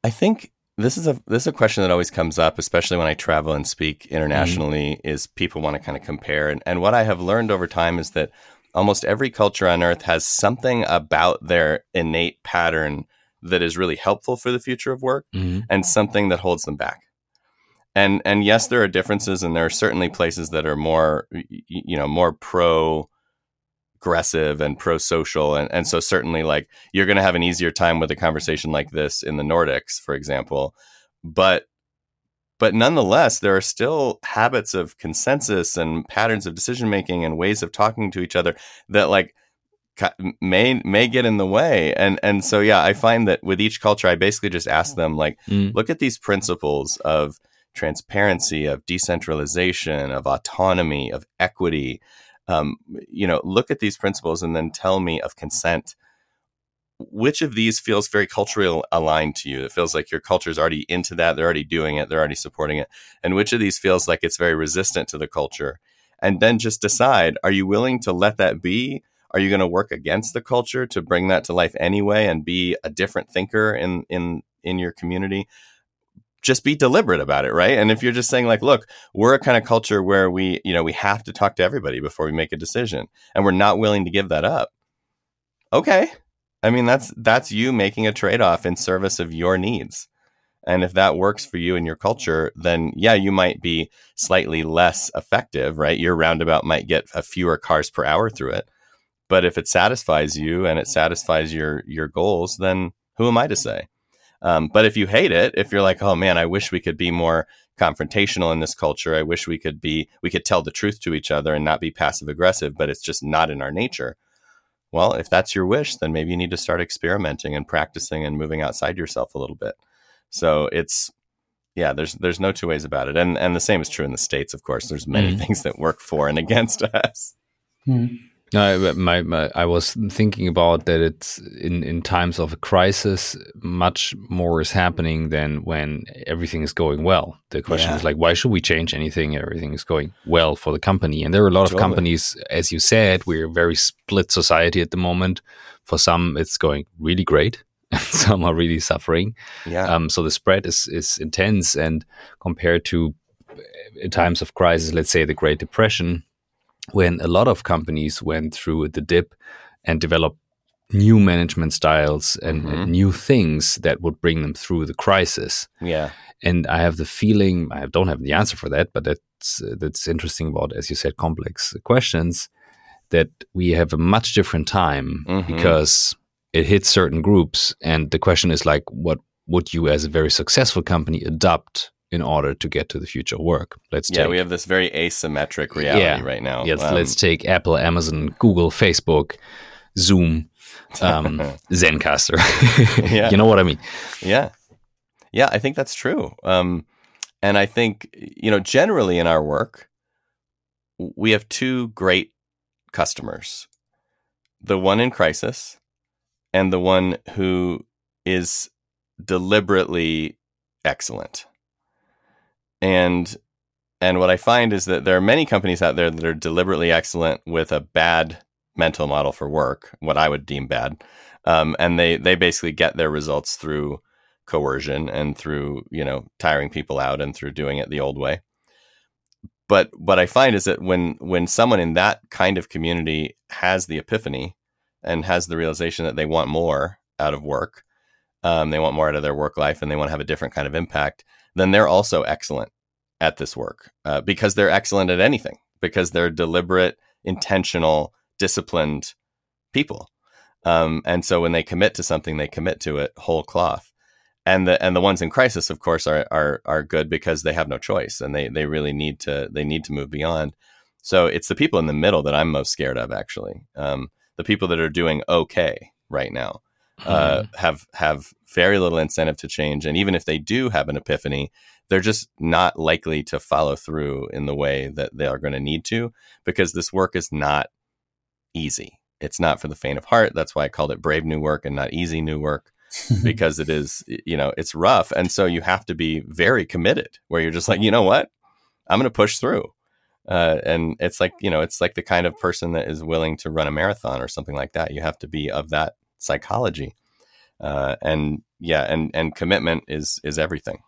I think this is a this is a question that always comes up, especially when I travel and speak internationally. Mm-hmm. Is people want to kind of compare, and, and what I have learned over time is that almost every culture on Earth has something about their innate pattern that is really helpful for the future of work, mm-hmm. and something that holds them back. And and yes, there are differences, and there are certainly places that are more you know more pro aggressive and pro-social and, and so certainly like you're going to have an easier time with a conversation like this in the nordics for example but but nonetheless there are still habits of consensus and patterns of decision making and ways of talking to each other that like may may get in the way and and so yeah i find that with each culture i basically just ask them like mm. look at these principles of transparency of decentralization of autonomy of equity um, you know look at these principles and then tell me of consent. Which of these feels very culturally aligned to you? It feels like your culture is already into that they're already doing it they're already supporting it. And which of these feels like it's very resistant to the culture? And then just decide are you willing to let that be? Are you going to work against the culture to bring that to life anyway and be a different thinker in in in your community? Just be deliberate about it, right? And if you're just saying like, look, we're a kind of culture where we, you know, we have to talk to everybody before we make a decision and we're not willing to give that up. Okay. I mean, that's that's you making a trade-off in service of your needs. And if that works for you and your culture, then yeah, you might be slightly less effective, right? Your roundabout might get a fewer cars per hour through it but if it satisfies you and it satisfies your your goals, then who am I to say? Um, but if you hate it, if you're like, oh man, I wish we could be more confrontational in this culture. I wish we could be we could tell the truth to each other and not be passive aggressive, but it's just not in our nature. Well, if that's your wish, then maybe you need to start experimenting and practicing and moving outside yourself a little bit. So it's yeah, there's there's no two ways about it. And and the same is true in the states, of course. There's many mm. things that work for and against us. Mm. No, my, my, I was thinking about that. It's in in times of a crisis, much more is happening than when everything is going well. The question yeah. is like, why should we change anything? Everything is going well for the company, and there are a lot totally. of companies, as you said, we're a very split society at the moment. For some, it's going really great, and some are really suffering. Yeah. Um, so the spread is is intense, and compared to uh, times of crisis, let's say the Great Depression when a lot of companies went through the dip and developed new management styles and, mm-hmm. and, new things that would bring them through the crisis. Yeah. And I have the feeling I don't have the answer for that, but that's that's interesting about as you said complex questions that we have a much different time mm-hmm. because it hits certain groups and the question is like what would you as a very successful company adopt in order to get to the future work. Let's yeah, take, we have this very asymmetric reality yeah, right now. Yes, um, let's take Apple, Amazon, Google, Facebook, Zoom, um, Zencastr. yeah. You know what I mean? Yeah, yeah, I think that's true. Um, and I think you know, generally in our work, we have two great customers: the one in crisis, and the one who is deliberately excellent and and what I find is that there are many companies out there that are deliberately excellent with a bad mental model for work, what I would deem bad, um, and they they basically get their results through coercion and through you know tiring people out and through doing it the old way. But what I find is that when when someone in that kind of community has the epiphany and has the realization that they want more out of work, um, they want more out of their work life, and they want to have a different kind of impact then they're also excellent at this work uh, because they're excellent at anything because they're deliberate, intentional, disciplined people. Um, and so when they commit to something, they commit to it whole cloth. And the and the ones in crisis, of course, are are are good because they have no choice and they they really need to they need to move beyond. So it's the people in the middle that I'm most scared of, actually. Um, the people that are doing okay right now uh, mm-hmm. have have very little incentive to change, and even if they do have an epiphany, they're just not likely to follow through in the way that they are going to need to because this work is not easy. It's not for the faint of heart. That's why I called it brave new work and not easy new work because it is, you know, it's rough. And so you have to be very committed where you're just like, you know what? I'm going to push through. Uh, and it's like, you know, it's like the kind of person that is willing to run a marathon or something like that. You have to be of that psychology. Uh, and yeah, and and commitment is is everything.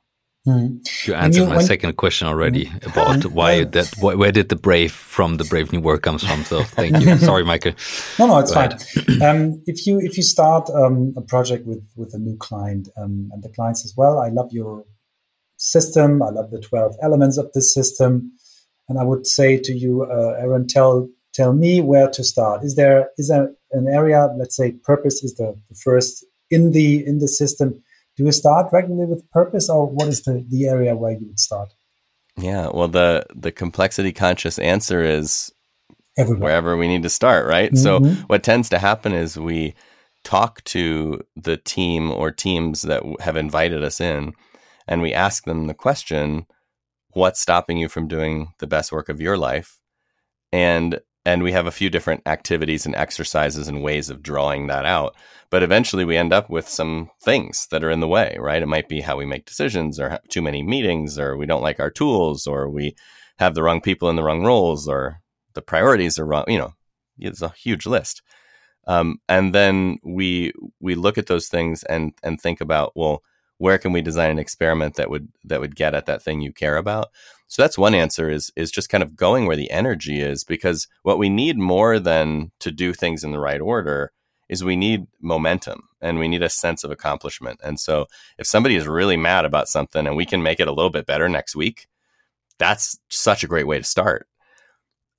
Mm. You answered you, my when, second question already mm. about why that wh where did the brave from the brave new world comes from. So thank you. Sorry, Michael. No, no, it's Go fine. um, if you if you start um, a project with with a new client um, and the client says, "Well, I love your system. I love the twelve elements of this system," and I would say to you, uh, Aaron, tell tell me where to start. Is there is there an area? Let's say purpose is the, the first in the in the system. Do you start regularly with purpose, or what is the the area where you would start? Yeah, well, the the complexity conscious answer is Everywhere. wherever we need to start, right? Mhm. So what tends to happen is we talk to the team or teams that have invited us in, and we ask them the question, "What's stopping you from doing the best work of your life?" And and we have a few different activities and exercises and ways of drawing that out. But eventually, we end up with some things that are in the way, right? It might be how we make decisions, or have too many meetings, or we don't like our tools, or we have the wrong people in the wrong roles, or the priorities are wrong. You know, it's a huge list. Um, and then we we look at those things and and think about well, where can we design an experiment that would that would get at that thing you care about? So that's one answer is is just kind of going where the energy is because what we need more than to do things in the right order is we need momentum and we need a sense of accomplishment. And so if somebody is really mad about something and we can make it a little bit better next week, that's such a great way to start.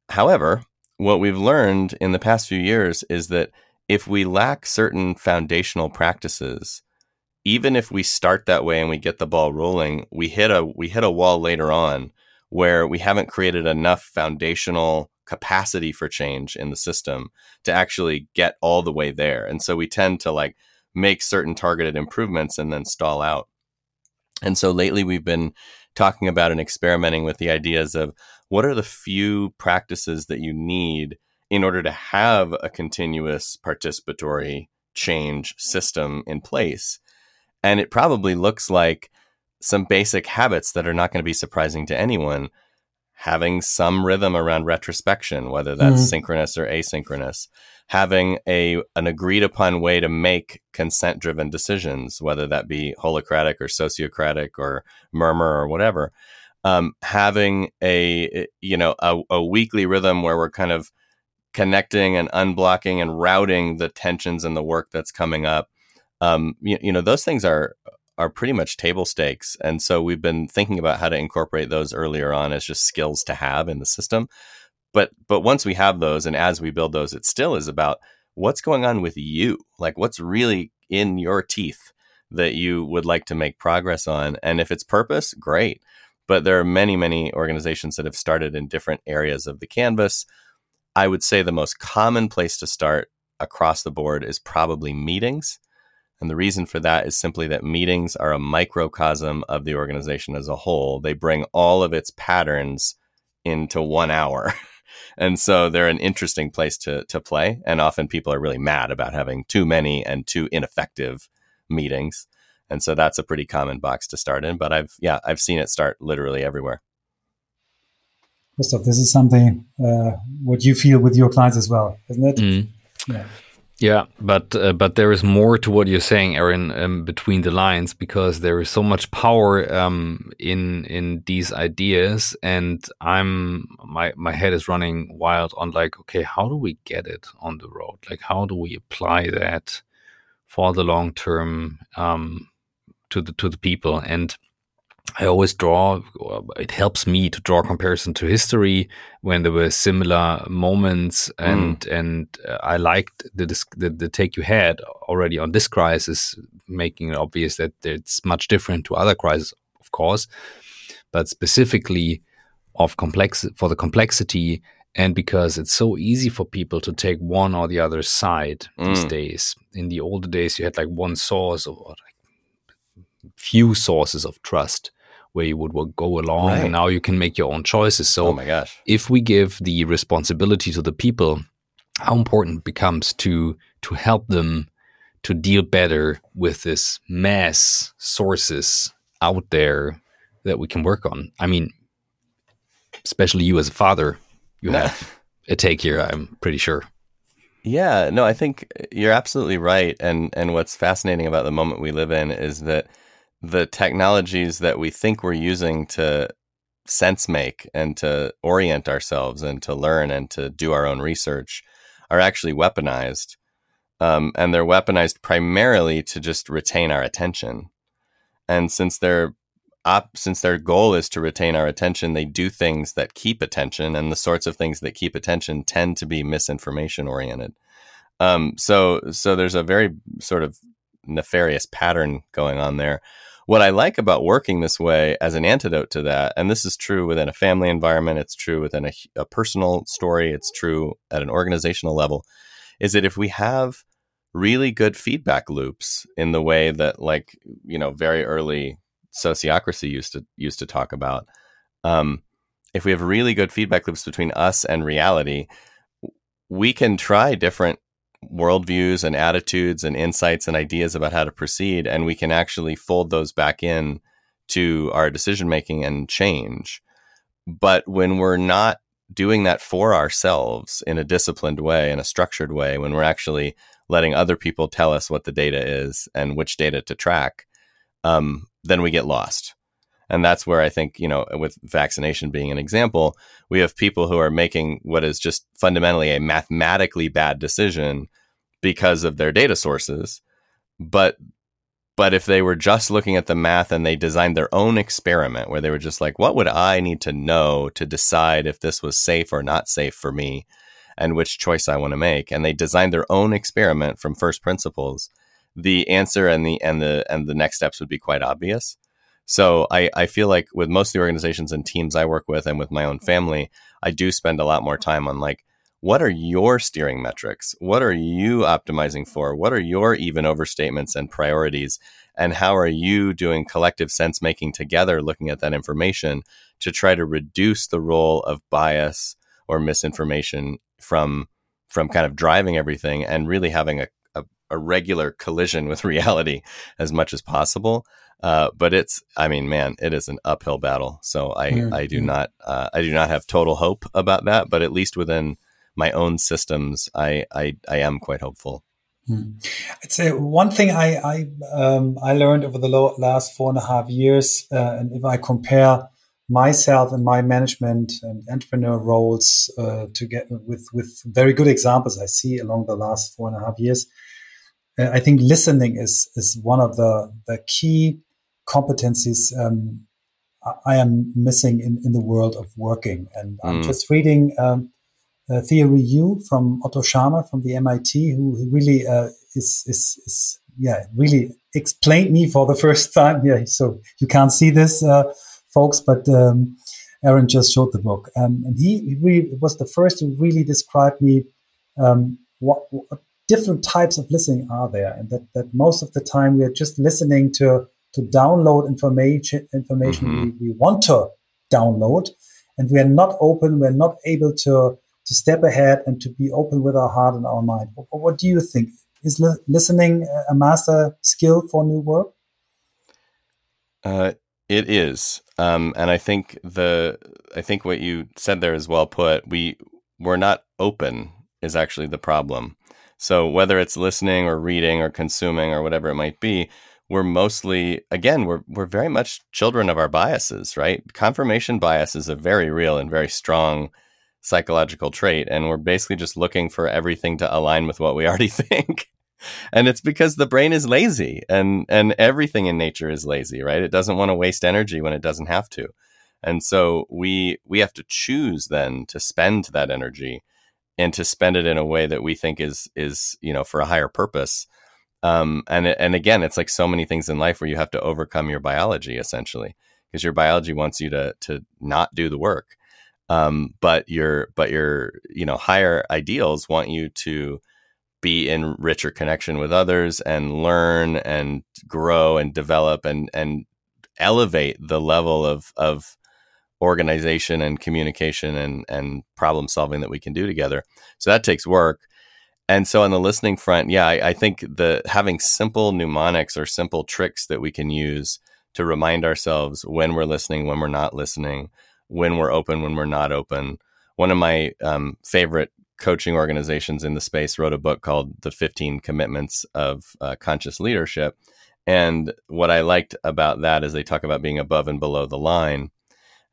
However, what we've learned in the past few years is that if we lack certain foundational practices, even if we start that way and we get the ball rolling, we hit a we hit a wall later on where we haven't created enough foundational capacity for change in the system to actually get all the way there. And so we tend to like make certain targeted improvements and then stall out. And so lately we've been talking about and experimenting with the ideas of what are the few practices that you need in order to have a continuous participatory change system in place. And it probably looks like some basic habits that are not going to be surprising to anyone. Having some rhythm around retrospection, whether that's Mhm. synchronous or asynchronous, having a an agreed upon way to make consent driven decisions, whether that be holacratic or sociocratic or murmur or whatever. Um, having a you know a, a weekly rhythm where we're kind of connecting and unblocking and routing the tensions and the work that's coming up. Um, you, you know those things are are pretty much table stakes, and so we've been thinking about how to incorporate those earlier on as just skills to have in the system. But but once we have those and as we build those it still is about what's going on with you like what's really in your teeth that you would like to make progress on and if it's purpose great. But there are many many organizations that have started in different areas of the canvas. I would say the most common place to start across the board is probably meetings and the reason for that is simply that meetings are a microcosm of the organization as a whole they bring all of its patterns into one hour and so they're an interesting place to to play and often people are really mad about having too many and too ineffective meetings and so that's a pretty common box to start in but i've yeah i've seen it start literally everywhere Christoph, this is something uh, what you feel with your clients as well, isn't it? Mm. Yeah. Yeah, but uh, but there is more to what you're saying, Aaron, um, between the lines, because there is so much power um, in in these ideas, and I'm my my head is running wild on like, okay, how do we get it on the road? Like, how do we apply that for the long term um, to the to the people? And I always draw. It helps me to draw comparison to history when there were similar moments, and and uh, I liked the, the the take you had already on this crisis, making it obvious that it's much different to other crises, of course, but specifically of complex for the complexity and because it's so easy for people to take one or the other side these Mm. days. In the older days, you had like one source or like few sources of trust where you would wo- go along, Right. and now you can make your own choices. So oh my gosh if we give the responsibility to the people, how important it becomes to to help them to deal better with this mass sources out there that we can work on. I mean, especially you as a father, you have a take here. I'm pretty sure. Yeah, no, I think you're absolutely right. And and what's fascinating about the moment we live in is that the technologies that we think we're using to sense make and to orient ourselves and to learn and to do our own research are actually weaponized. Um, and they're weaponized primarily to just retain our attention. And since they're op- since their goal is to retain our attention, they do things that keep attention, and the sorts of things that keep attention tend to be misinformation oriented. Um, so, so there's a very sort of nefarious pattern going on there. What I like about working this way as an antidote to that, and this is true within a family environment, it's true within a, a personal story, it's true at an organizational level, is that if we have really good feedback loops in the way that like you know very early sociocracy used to used to talk about um, if we have really good feedback loops between us and reality we can try different worldviews and attitudes and insights and ideas about how to proceed and we can actually fold those back in to our decision making and change but when we're not doing that for ourselves in a disciplined way in a structured way when we're actually letting other people tell us what the data is and which data to track, um, then we get lost. And that's where I think, you know, with vaccination being an example, we have people who are making what is just fundamentally a mathematically bad decision because of their data sources. But but if they were just looking at the math and they designed their own experiment where they were just like, what would I need to know to decide if this was safe or not safe for me? and which choice I want to make. And they designed their own experiment from first principles. The answer and the and the and the next steps would be quite obvious. So I, I feel like with most of the organizations and teams I work with and with my own family, I do spend a lot more time on like, what are your steering metrics? What are you optimizing for? What are your even overstatements and priorities? And how are you doing collective sense making together, looking at that information to try to reduce the role of bias or misinformation from from kind of driving everything and really having a, a, a regular collision with reality as much as possible. Uh, but it's, I mean, man, it is an uphill battle. So I, mm-hmm. I do not, uh, I do not have total hope about that. But at least within my own systems, I, I, I am quite hopeful. Hmm. I'd say one thing I I, um, I learned over the last four and a half years, uh, and if I compare myself and my management and entrepreneur roles uh, to get with with very good examples I see along the last four and a half years. Uh, I think listening is is one of the the key competencies um, I am missing in, in the world of working. And mm. I'm just reading um, uh, Theory U from Otto Scharmer from the MIT, who really uh, is, is, is, yeah, really explained me for the first time. Yeah, so you can't see this uh, folks, but um, Aaron just showed the book, um, and he, he really was the first to really describe me um, what, what, different types of listening are there, and that that most of the time we are just listening to to download information information mm-hmm. we, we want to download, and we are not open. We're not able to to step ahead and to be open with our heart and our mind. What, what do you think? Is li- listening a master skill for new work? Uh, it is, um, and I think the I think what you said there is well put. We we're not open is actually the problem. So whether it's listening or reading or consuming or whatever it might be, we're mostly again we're we're very much children of our biases, right? Confirmation bias is a very real and very strong psychological trait, and we're basically just looking for everything to align with what we already think. And it's because the brain is lazy and and everything in nature is lazy right? It doesn't want to waste energy when it doesn't have to. And so we we have to choose then to spend that energy and to spend it in a way that we think is is you know for a higher purpose um, and and again it's like so many things in life where you have to overcome your biology essentially because your biology wants you to to not do the work um, but your but your you know higher ideals want you to be in richer connection with others and learn and grow and develop and and elevate the level of of organization and communication and and problem solving that we can do together. So that takes work. And so on the listening front, yeah, I, I think the having simple mnemonics or simple tricks that we can use to remind ourselves when we're listening, when we're not listening, when we're open, when we're not open. One of my um, favorite coaching organizations in the space wrote a book called The 15 Commitments of uh, Conscious Leadership. And what I liked about that is they talk about being above and below the line.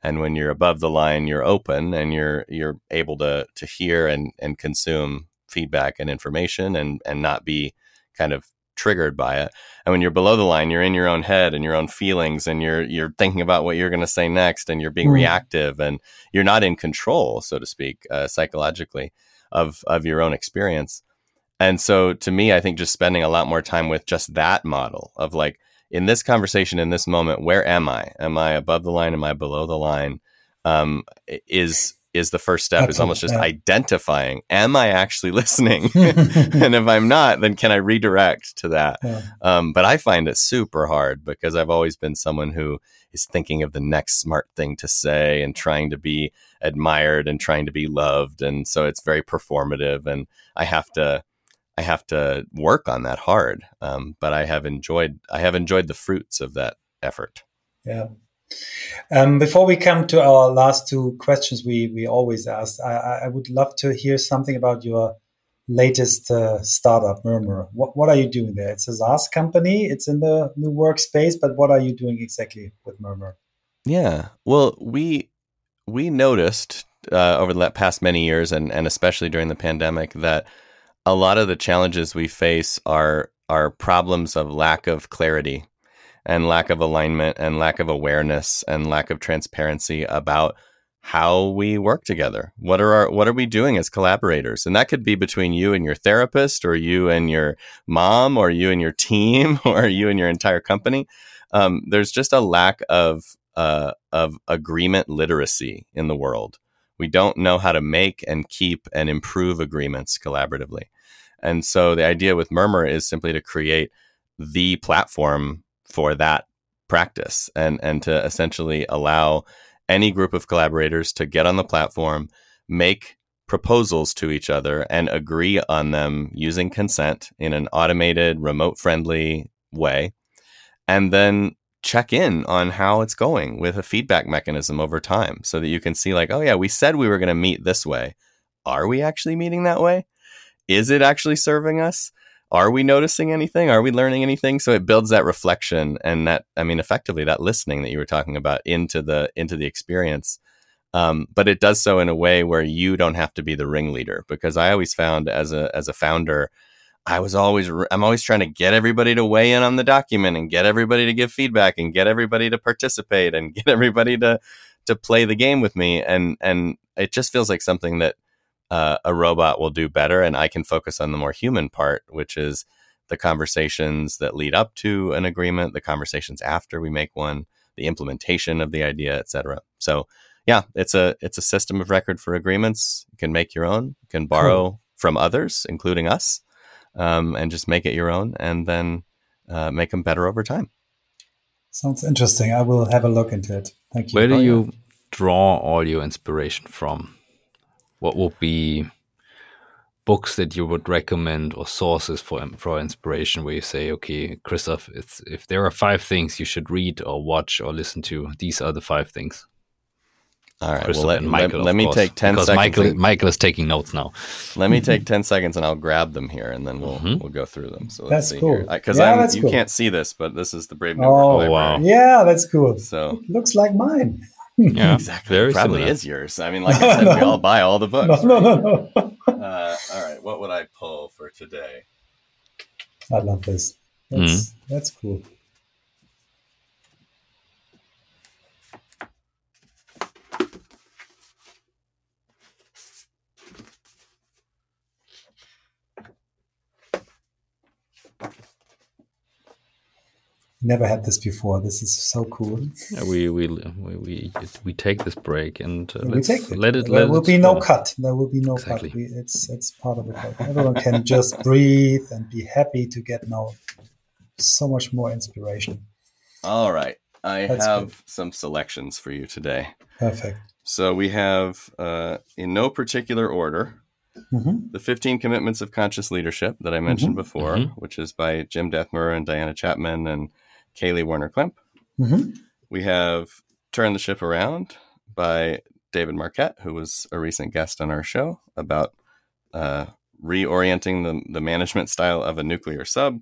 And when you're above the line, you're open and you're you're able to to hear and and consume feedback and information and and not be kind of triggered by it. And when you're below the line, you're in your own head and your own feelings, and you're you're thinking about what you're going to say next, and you're being mm. reactive, and you're not in control, so to speak, uh, psychologically of of your own experience. And so, to me, I think just spending a lot more time with just that model of like in this conversation, in this moment, where am I? Am I above the line? Am I below the line? Um, is is the first step. is almost just identifying, am I actually listening? and if I'm not, then can I redirect to that? Yeah. Um, but I find it super hard because I've always been someone who is thinking of the next smart thing to say and trying to be admired and trying to be loved. And so it's very performative and I have to, I have to work on that hard. Um, but I have enjoyed, I have enjoyed the fruits of that effort. Yeah. Um, before we come to our last two questions, we we always ask. I, I would love to hear something about your latest uh, startup, Murmur. What what are you doing there? It's a SaaS company. It's in the new workspace, but what are you doing exactly with Murmur? Yeah, well, we we noticed uh, over the past many years, and and especially during the pandemic, that a lot of the challenges we face are are problems of lack of clarity and lack of alignment and lack of awareness and lack of transparency about how we work together. What are our what are we doing as collaborators? And that could be between you and your therapist or you and your mom or you and your team or you and your entire company. Um, there's just a lack of uh, of agreement literacy in the world. We don't know how to make and keep and improve agreements collaboratively. And so the idea with Murmur is simply to create the platform for that practice and and to essentially allow any group of collaborators to get on the platform, make proposals to each other and agree on them using consent in an automated, remote friendly way, and then check in on how it's going with a feedback mechanism over time so that you can see, like, oh, yeah, we said we were going to meet this way. Are we actually meeting that way? Is it actually serving us? Are we noticing anything? Are we learning anything? So it builds that reflection and that, I mean, effectively that listening that you were talking about into the, into the experience. Um, but it does so in a way where you don't have to be the ringleader because I always found as a, as a founder, I was always, I'm always trying to get everybody to weigh in on the document and get everybody to give feedback and get everybody to participate and get everybody to, to play the game with me. And, and it just feels like something that, uh, a robot will do better and i can focus on the more human part which is the conversations that lead up to an agreement the conversations after we make one the implementation of the idea etc so yeah it's a it's a system of record for agreements. You can make your own you can borrow cool. from others including us um, and just make it your own and then uh, make them better over time. Sounds interesting. I will have a look into it. Thank you. Where do oh, you draw all your inspiration from what would be books that you would recommend or sources for for inspiration where you say okay christoph it's if there are five things you should read or watch or listen to these are the five things. All right well let, Michael, let, let me course, take 10 seconds michael, and, michael is taking notes now. Let me take 10 seconds and i'll grab them here and then we'll mm -hmm. we'll go through them. So that's cool. because yeah, you cool. can't see this but this is the brave New oh wow. yeah that's cool. So it looks like mine yeah, exactly. Very Probably similar. is yours. I mean, like I said, no. we all buy all the books. No, right? no, no, no. uh, all right, what would I pull for today? I love this. That's mm. that's cool. Never had this before. This is so cool. Yeah, we, we we we we take this break and uh, we take it. let it. There let will it be no cut. There will be no exactly. cut. We, it's it's part of it. Everyone can just breathe and be happy to get now so much more inspiration. All right, I That's have good. some selections for you today. Perfect. So we have, uh, in no particular order, Mm-hmm. The 15 Commitments of Conscious Leadership that I mentioned mm-hmm. before, mm-hmm. which is by Jim Dethmer and Diana Chapman and Kaley Warner Klemp. Mm-hmm. We have Turn the Ship Around by David Marquet, who was a recent guest on our show about uh, reorienting the, the management style of a nuclear sub.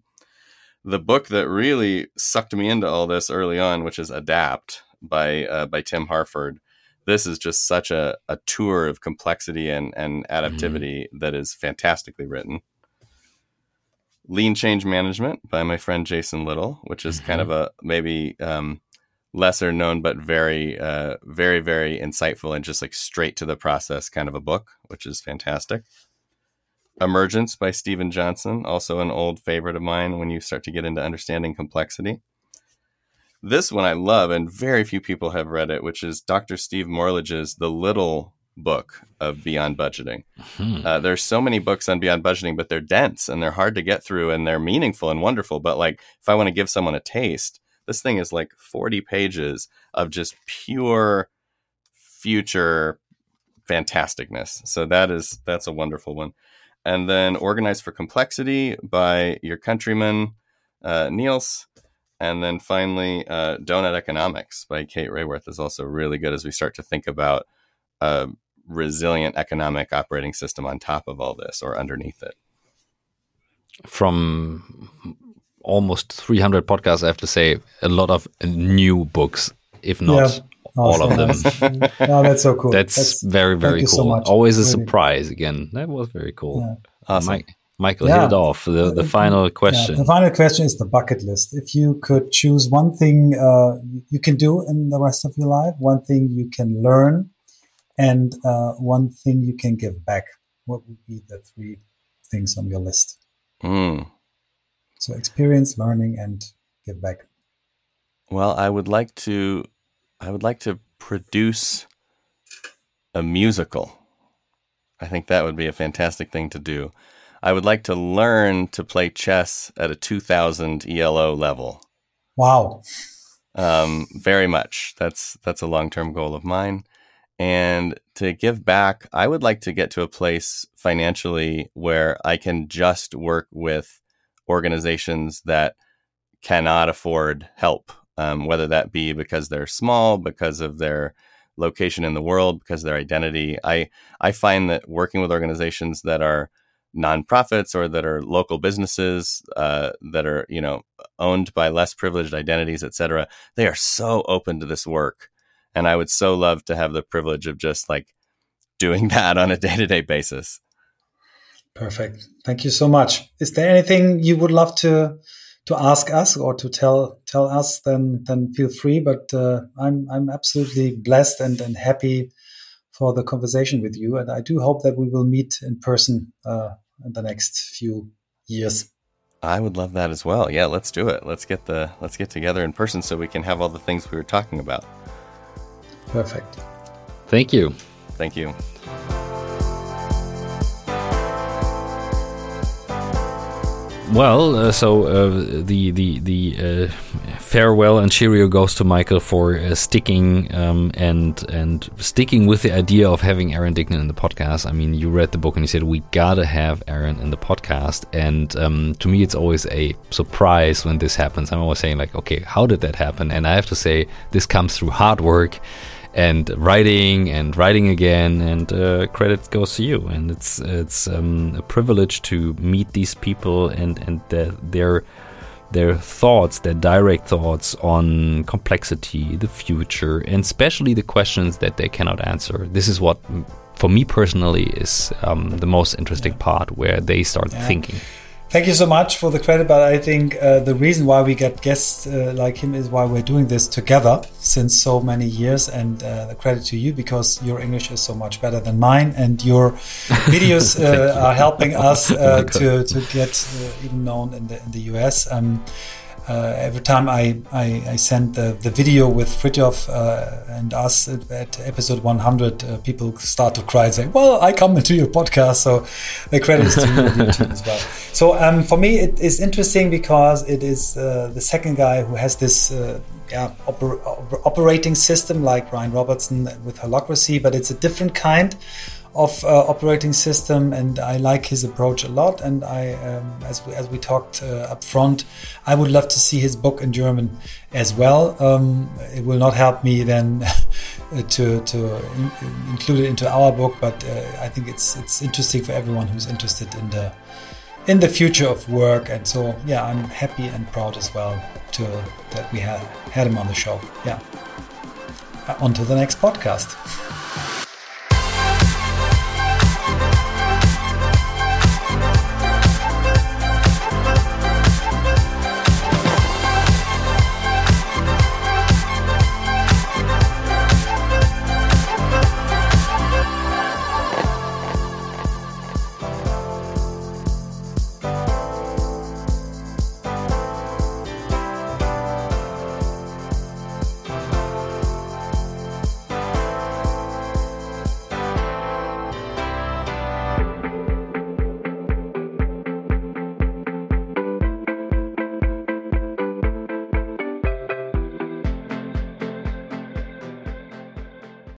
The book that really sucked me into all this early on, which is Adapt by uh, by Tim Harford. This is just such a, a tour of complexity and, and adaptivity mm-hmm. that is fantastically written. Lean Change Management by my friend Jason Little, which is mm-hmm. kind of a maybe um, lesser known but very, uh, very, very insightful and just like straight to the process kind of a book, which is fantastic. Emergence by Steven Johnson, also an old favorite of mine when you start to get into understanding complexity. This one I love, and very few people have read it, which is Dr. Steve Morlidge's The Little book of Beyond Budgeting. Hmm. Uh, there's so many books on Beyond Budgeting, but they're dense and they're hard to get through and they're meaningful and wonderful. But like, if I want to give someone a taste, this thing is like 40 pages of just pure future fantasticness. So that is that's a wonderful one. And then Organized for Complexity by your countryman uh, Niels. And then finally, uh, Doughnut Economics by Kate Raworth is also really good as we start to think about a resilient economic operating system on top of all this or underneath it. From almost 300 podcasts, I have to say a lot of new books, if not yeah. all of them. no, that's so cool. That's, that's very, very cool. So Always a really. surprise again. That was very cool. Yeah. Awesome. Mike, Michael, yeah. hit it off. The, the final question. Yeah, the final question is the bucket list. If you could choose one thing uh, you can do in the rest of your life, one thing you can learn, and uh, one thing you can give back, what would be the three things on your list? Mm. So experience, learning, and give back. Well, I would like to, I would like to produce a musical. I think that would be a fantastic thing to do. I would like to learn to play chess at a 2000 ELO level. Wow. Um, very much. That's that's a long term goal of mine. And to give back, I would like to get to a place financially where I can just work with organizations that cannot afford help, um, whether that be because they're small, because of their location in the world, because of their identity. I I find that working with organizations that are nonprofits or that are local businesses uh, that are you know owned by less privileged identities, et cetera, they are so open to this work, and I would so love to have the privilege of just like doing that on a day to day basis. Perfect. Thank you so much. Is there anything you would love to to ask us or to tell tell us? Then then feel free. But uh, I'm I'm absolutely blessed and and happy for the conversation with you, and I do hope that we will meet in person uh, in the next few years. I would love that as well. Yeah, let's do it. Let's get the let's get together in person so we can have all the things we were talking about. Perfect. Thank you. Thank you. Well, uh, so uh, the the the uh, farewell and cheerio goes to Michael for uh, sticking um, and and sticking with the idea of having Aaron Dignan in the podcast. I mean, you read the book and you said we gotta have Aaron in the podcast, and um, to me, it's always a surprise when this happens. I'm always saying like, okay, how did that happen? And I have to say, this comes through hard work and writing and writing again and uh, credit goes to you and it's it's um, a privilege to meet these people and and their, their their thoughts their direct thoughts on complexity the future and especially the questions that they cannot answer this is what for me personally is um, the most interesting yeah. part where they start yeah. thinking Thank you so much for the credit, but I think uh, the reason why we get guests uh, like him is why we're doing this together since so many years. And uh, the credit to you because your English is so much better than mine, and your videos uh, are helping us uh, to to get uh, even known in the in the US. Um, uh, every time I, I, I send the, the video with Fritjof uh, and us at, at episode 100, uh, people start to cry and say, Well, I come into your podcast. So the credit is to you as well. So um, for me, it is interesting because it is uh, the second guy who has this uh, yeah, oper- operating system like Brian Robertson with Holacracy, but it's a different kind of uh, operating system, and I like his approach a lot. And I, um, as we, as we talked uh, up front, I would love to see his book in German as well. Um, it will not help me then to to in, include it into our book, but uh, I think it's it's interesting for everyone who's interested in the in the future of work. And so, yeah, I'm happy and proud as well to that we had had him on the show. Yeah. On to the next podcast.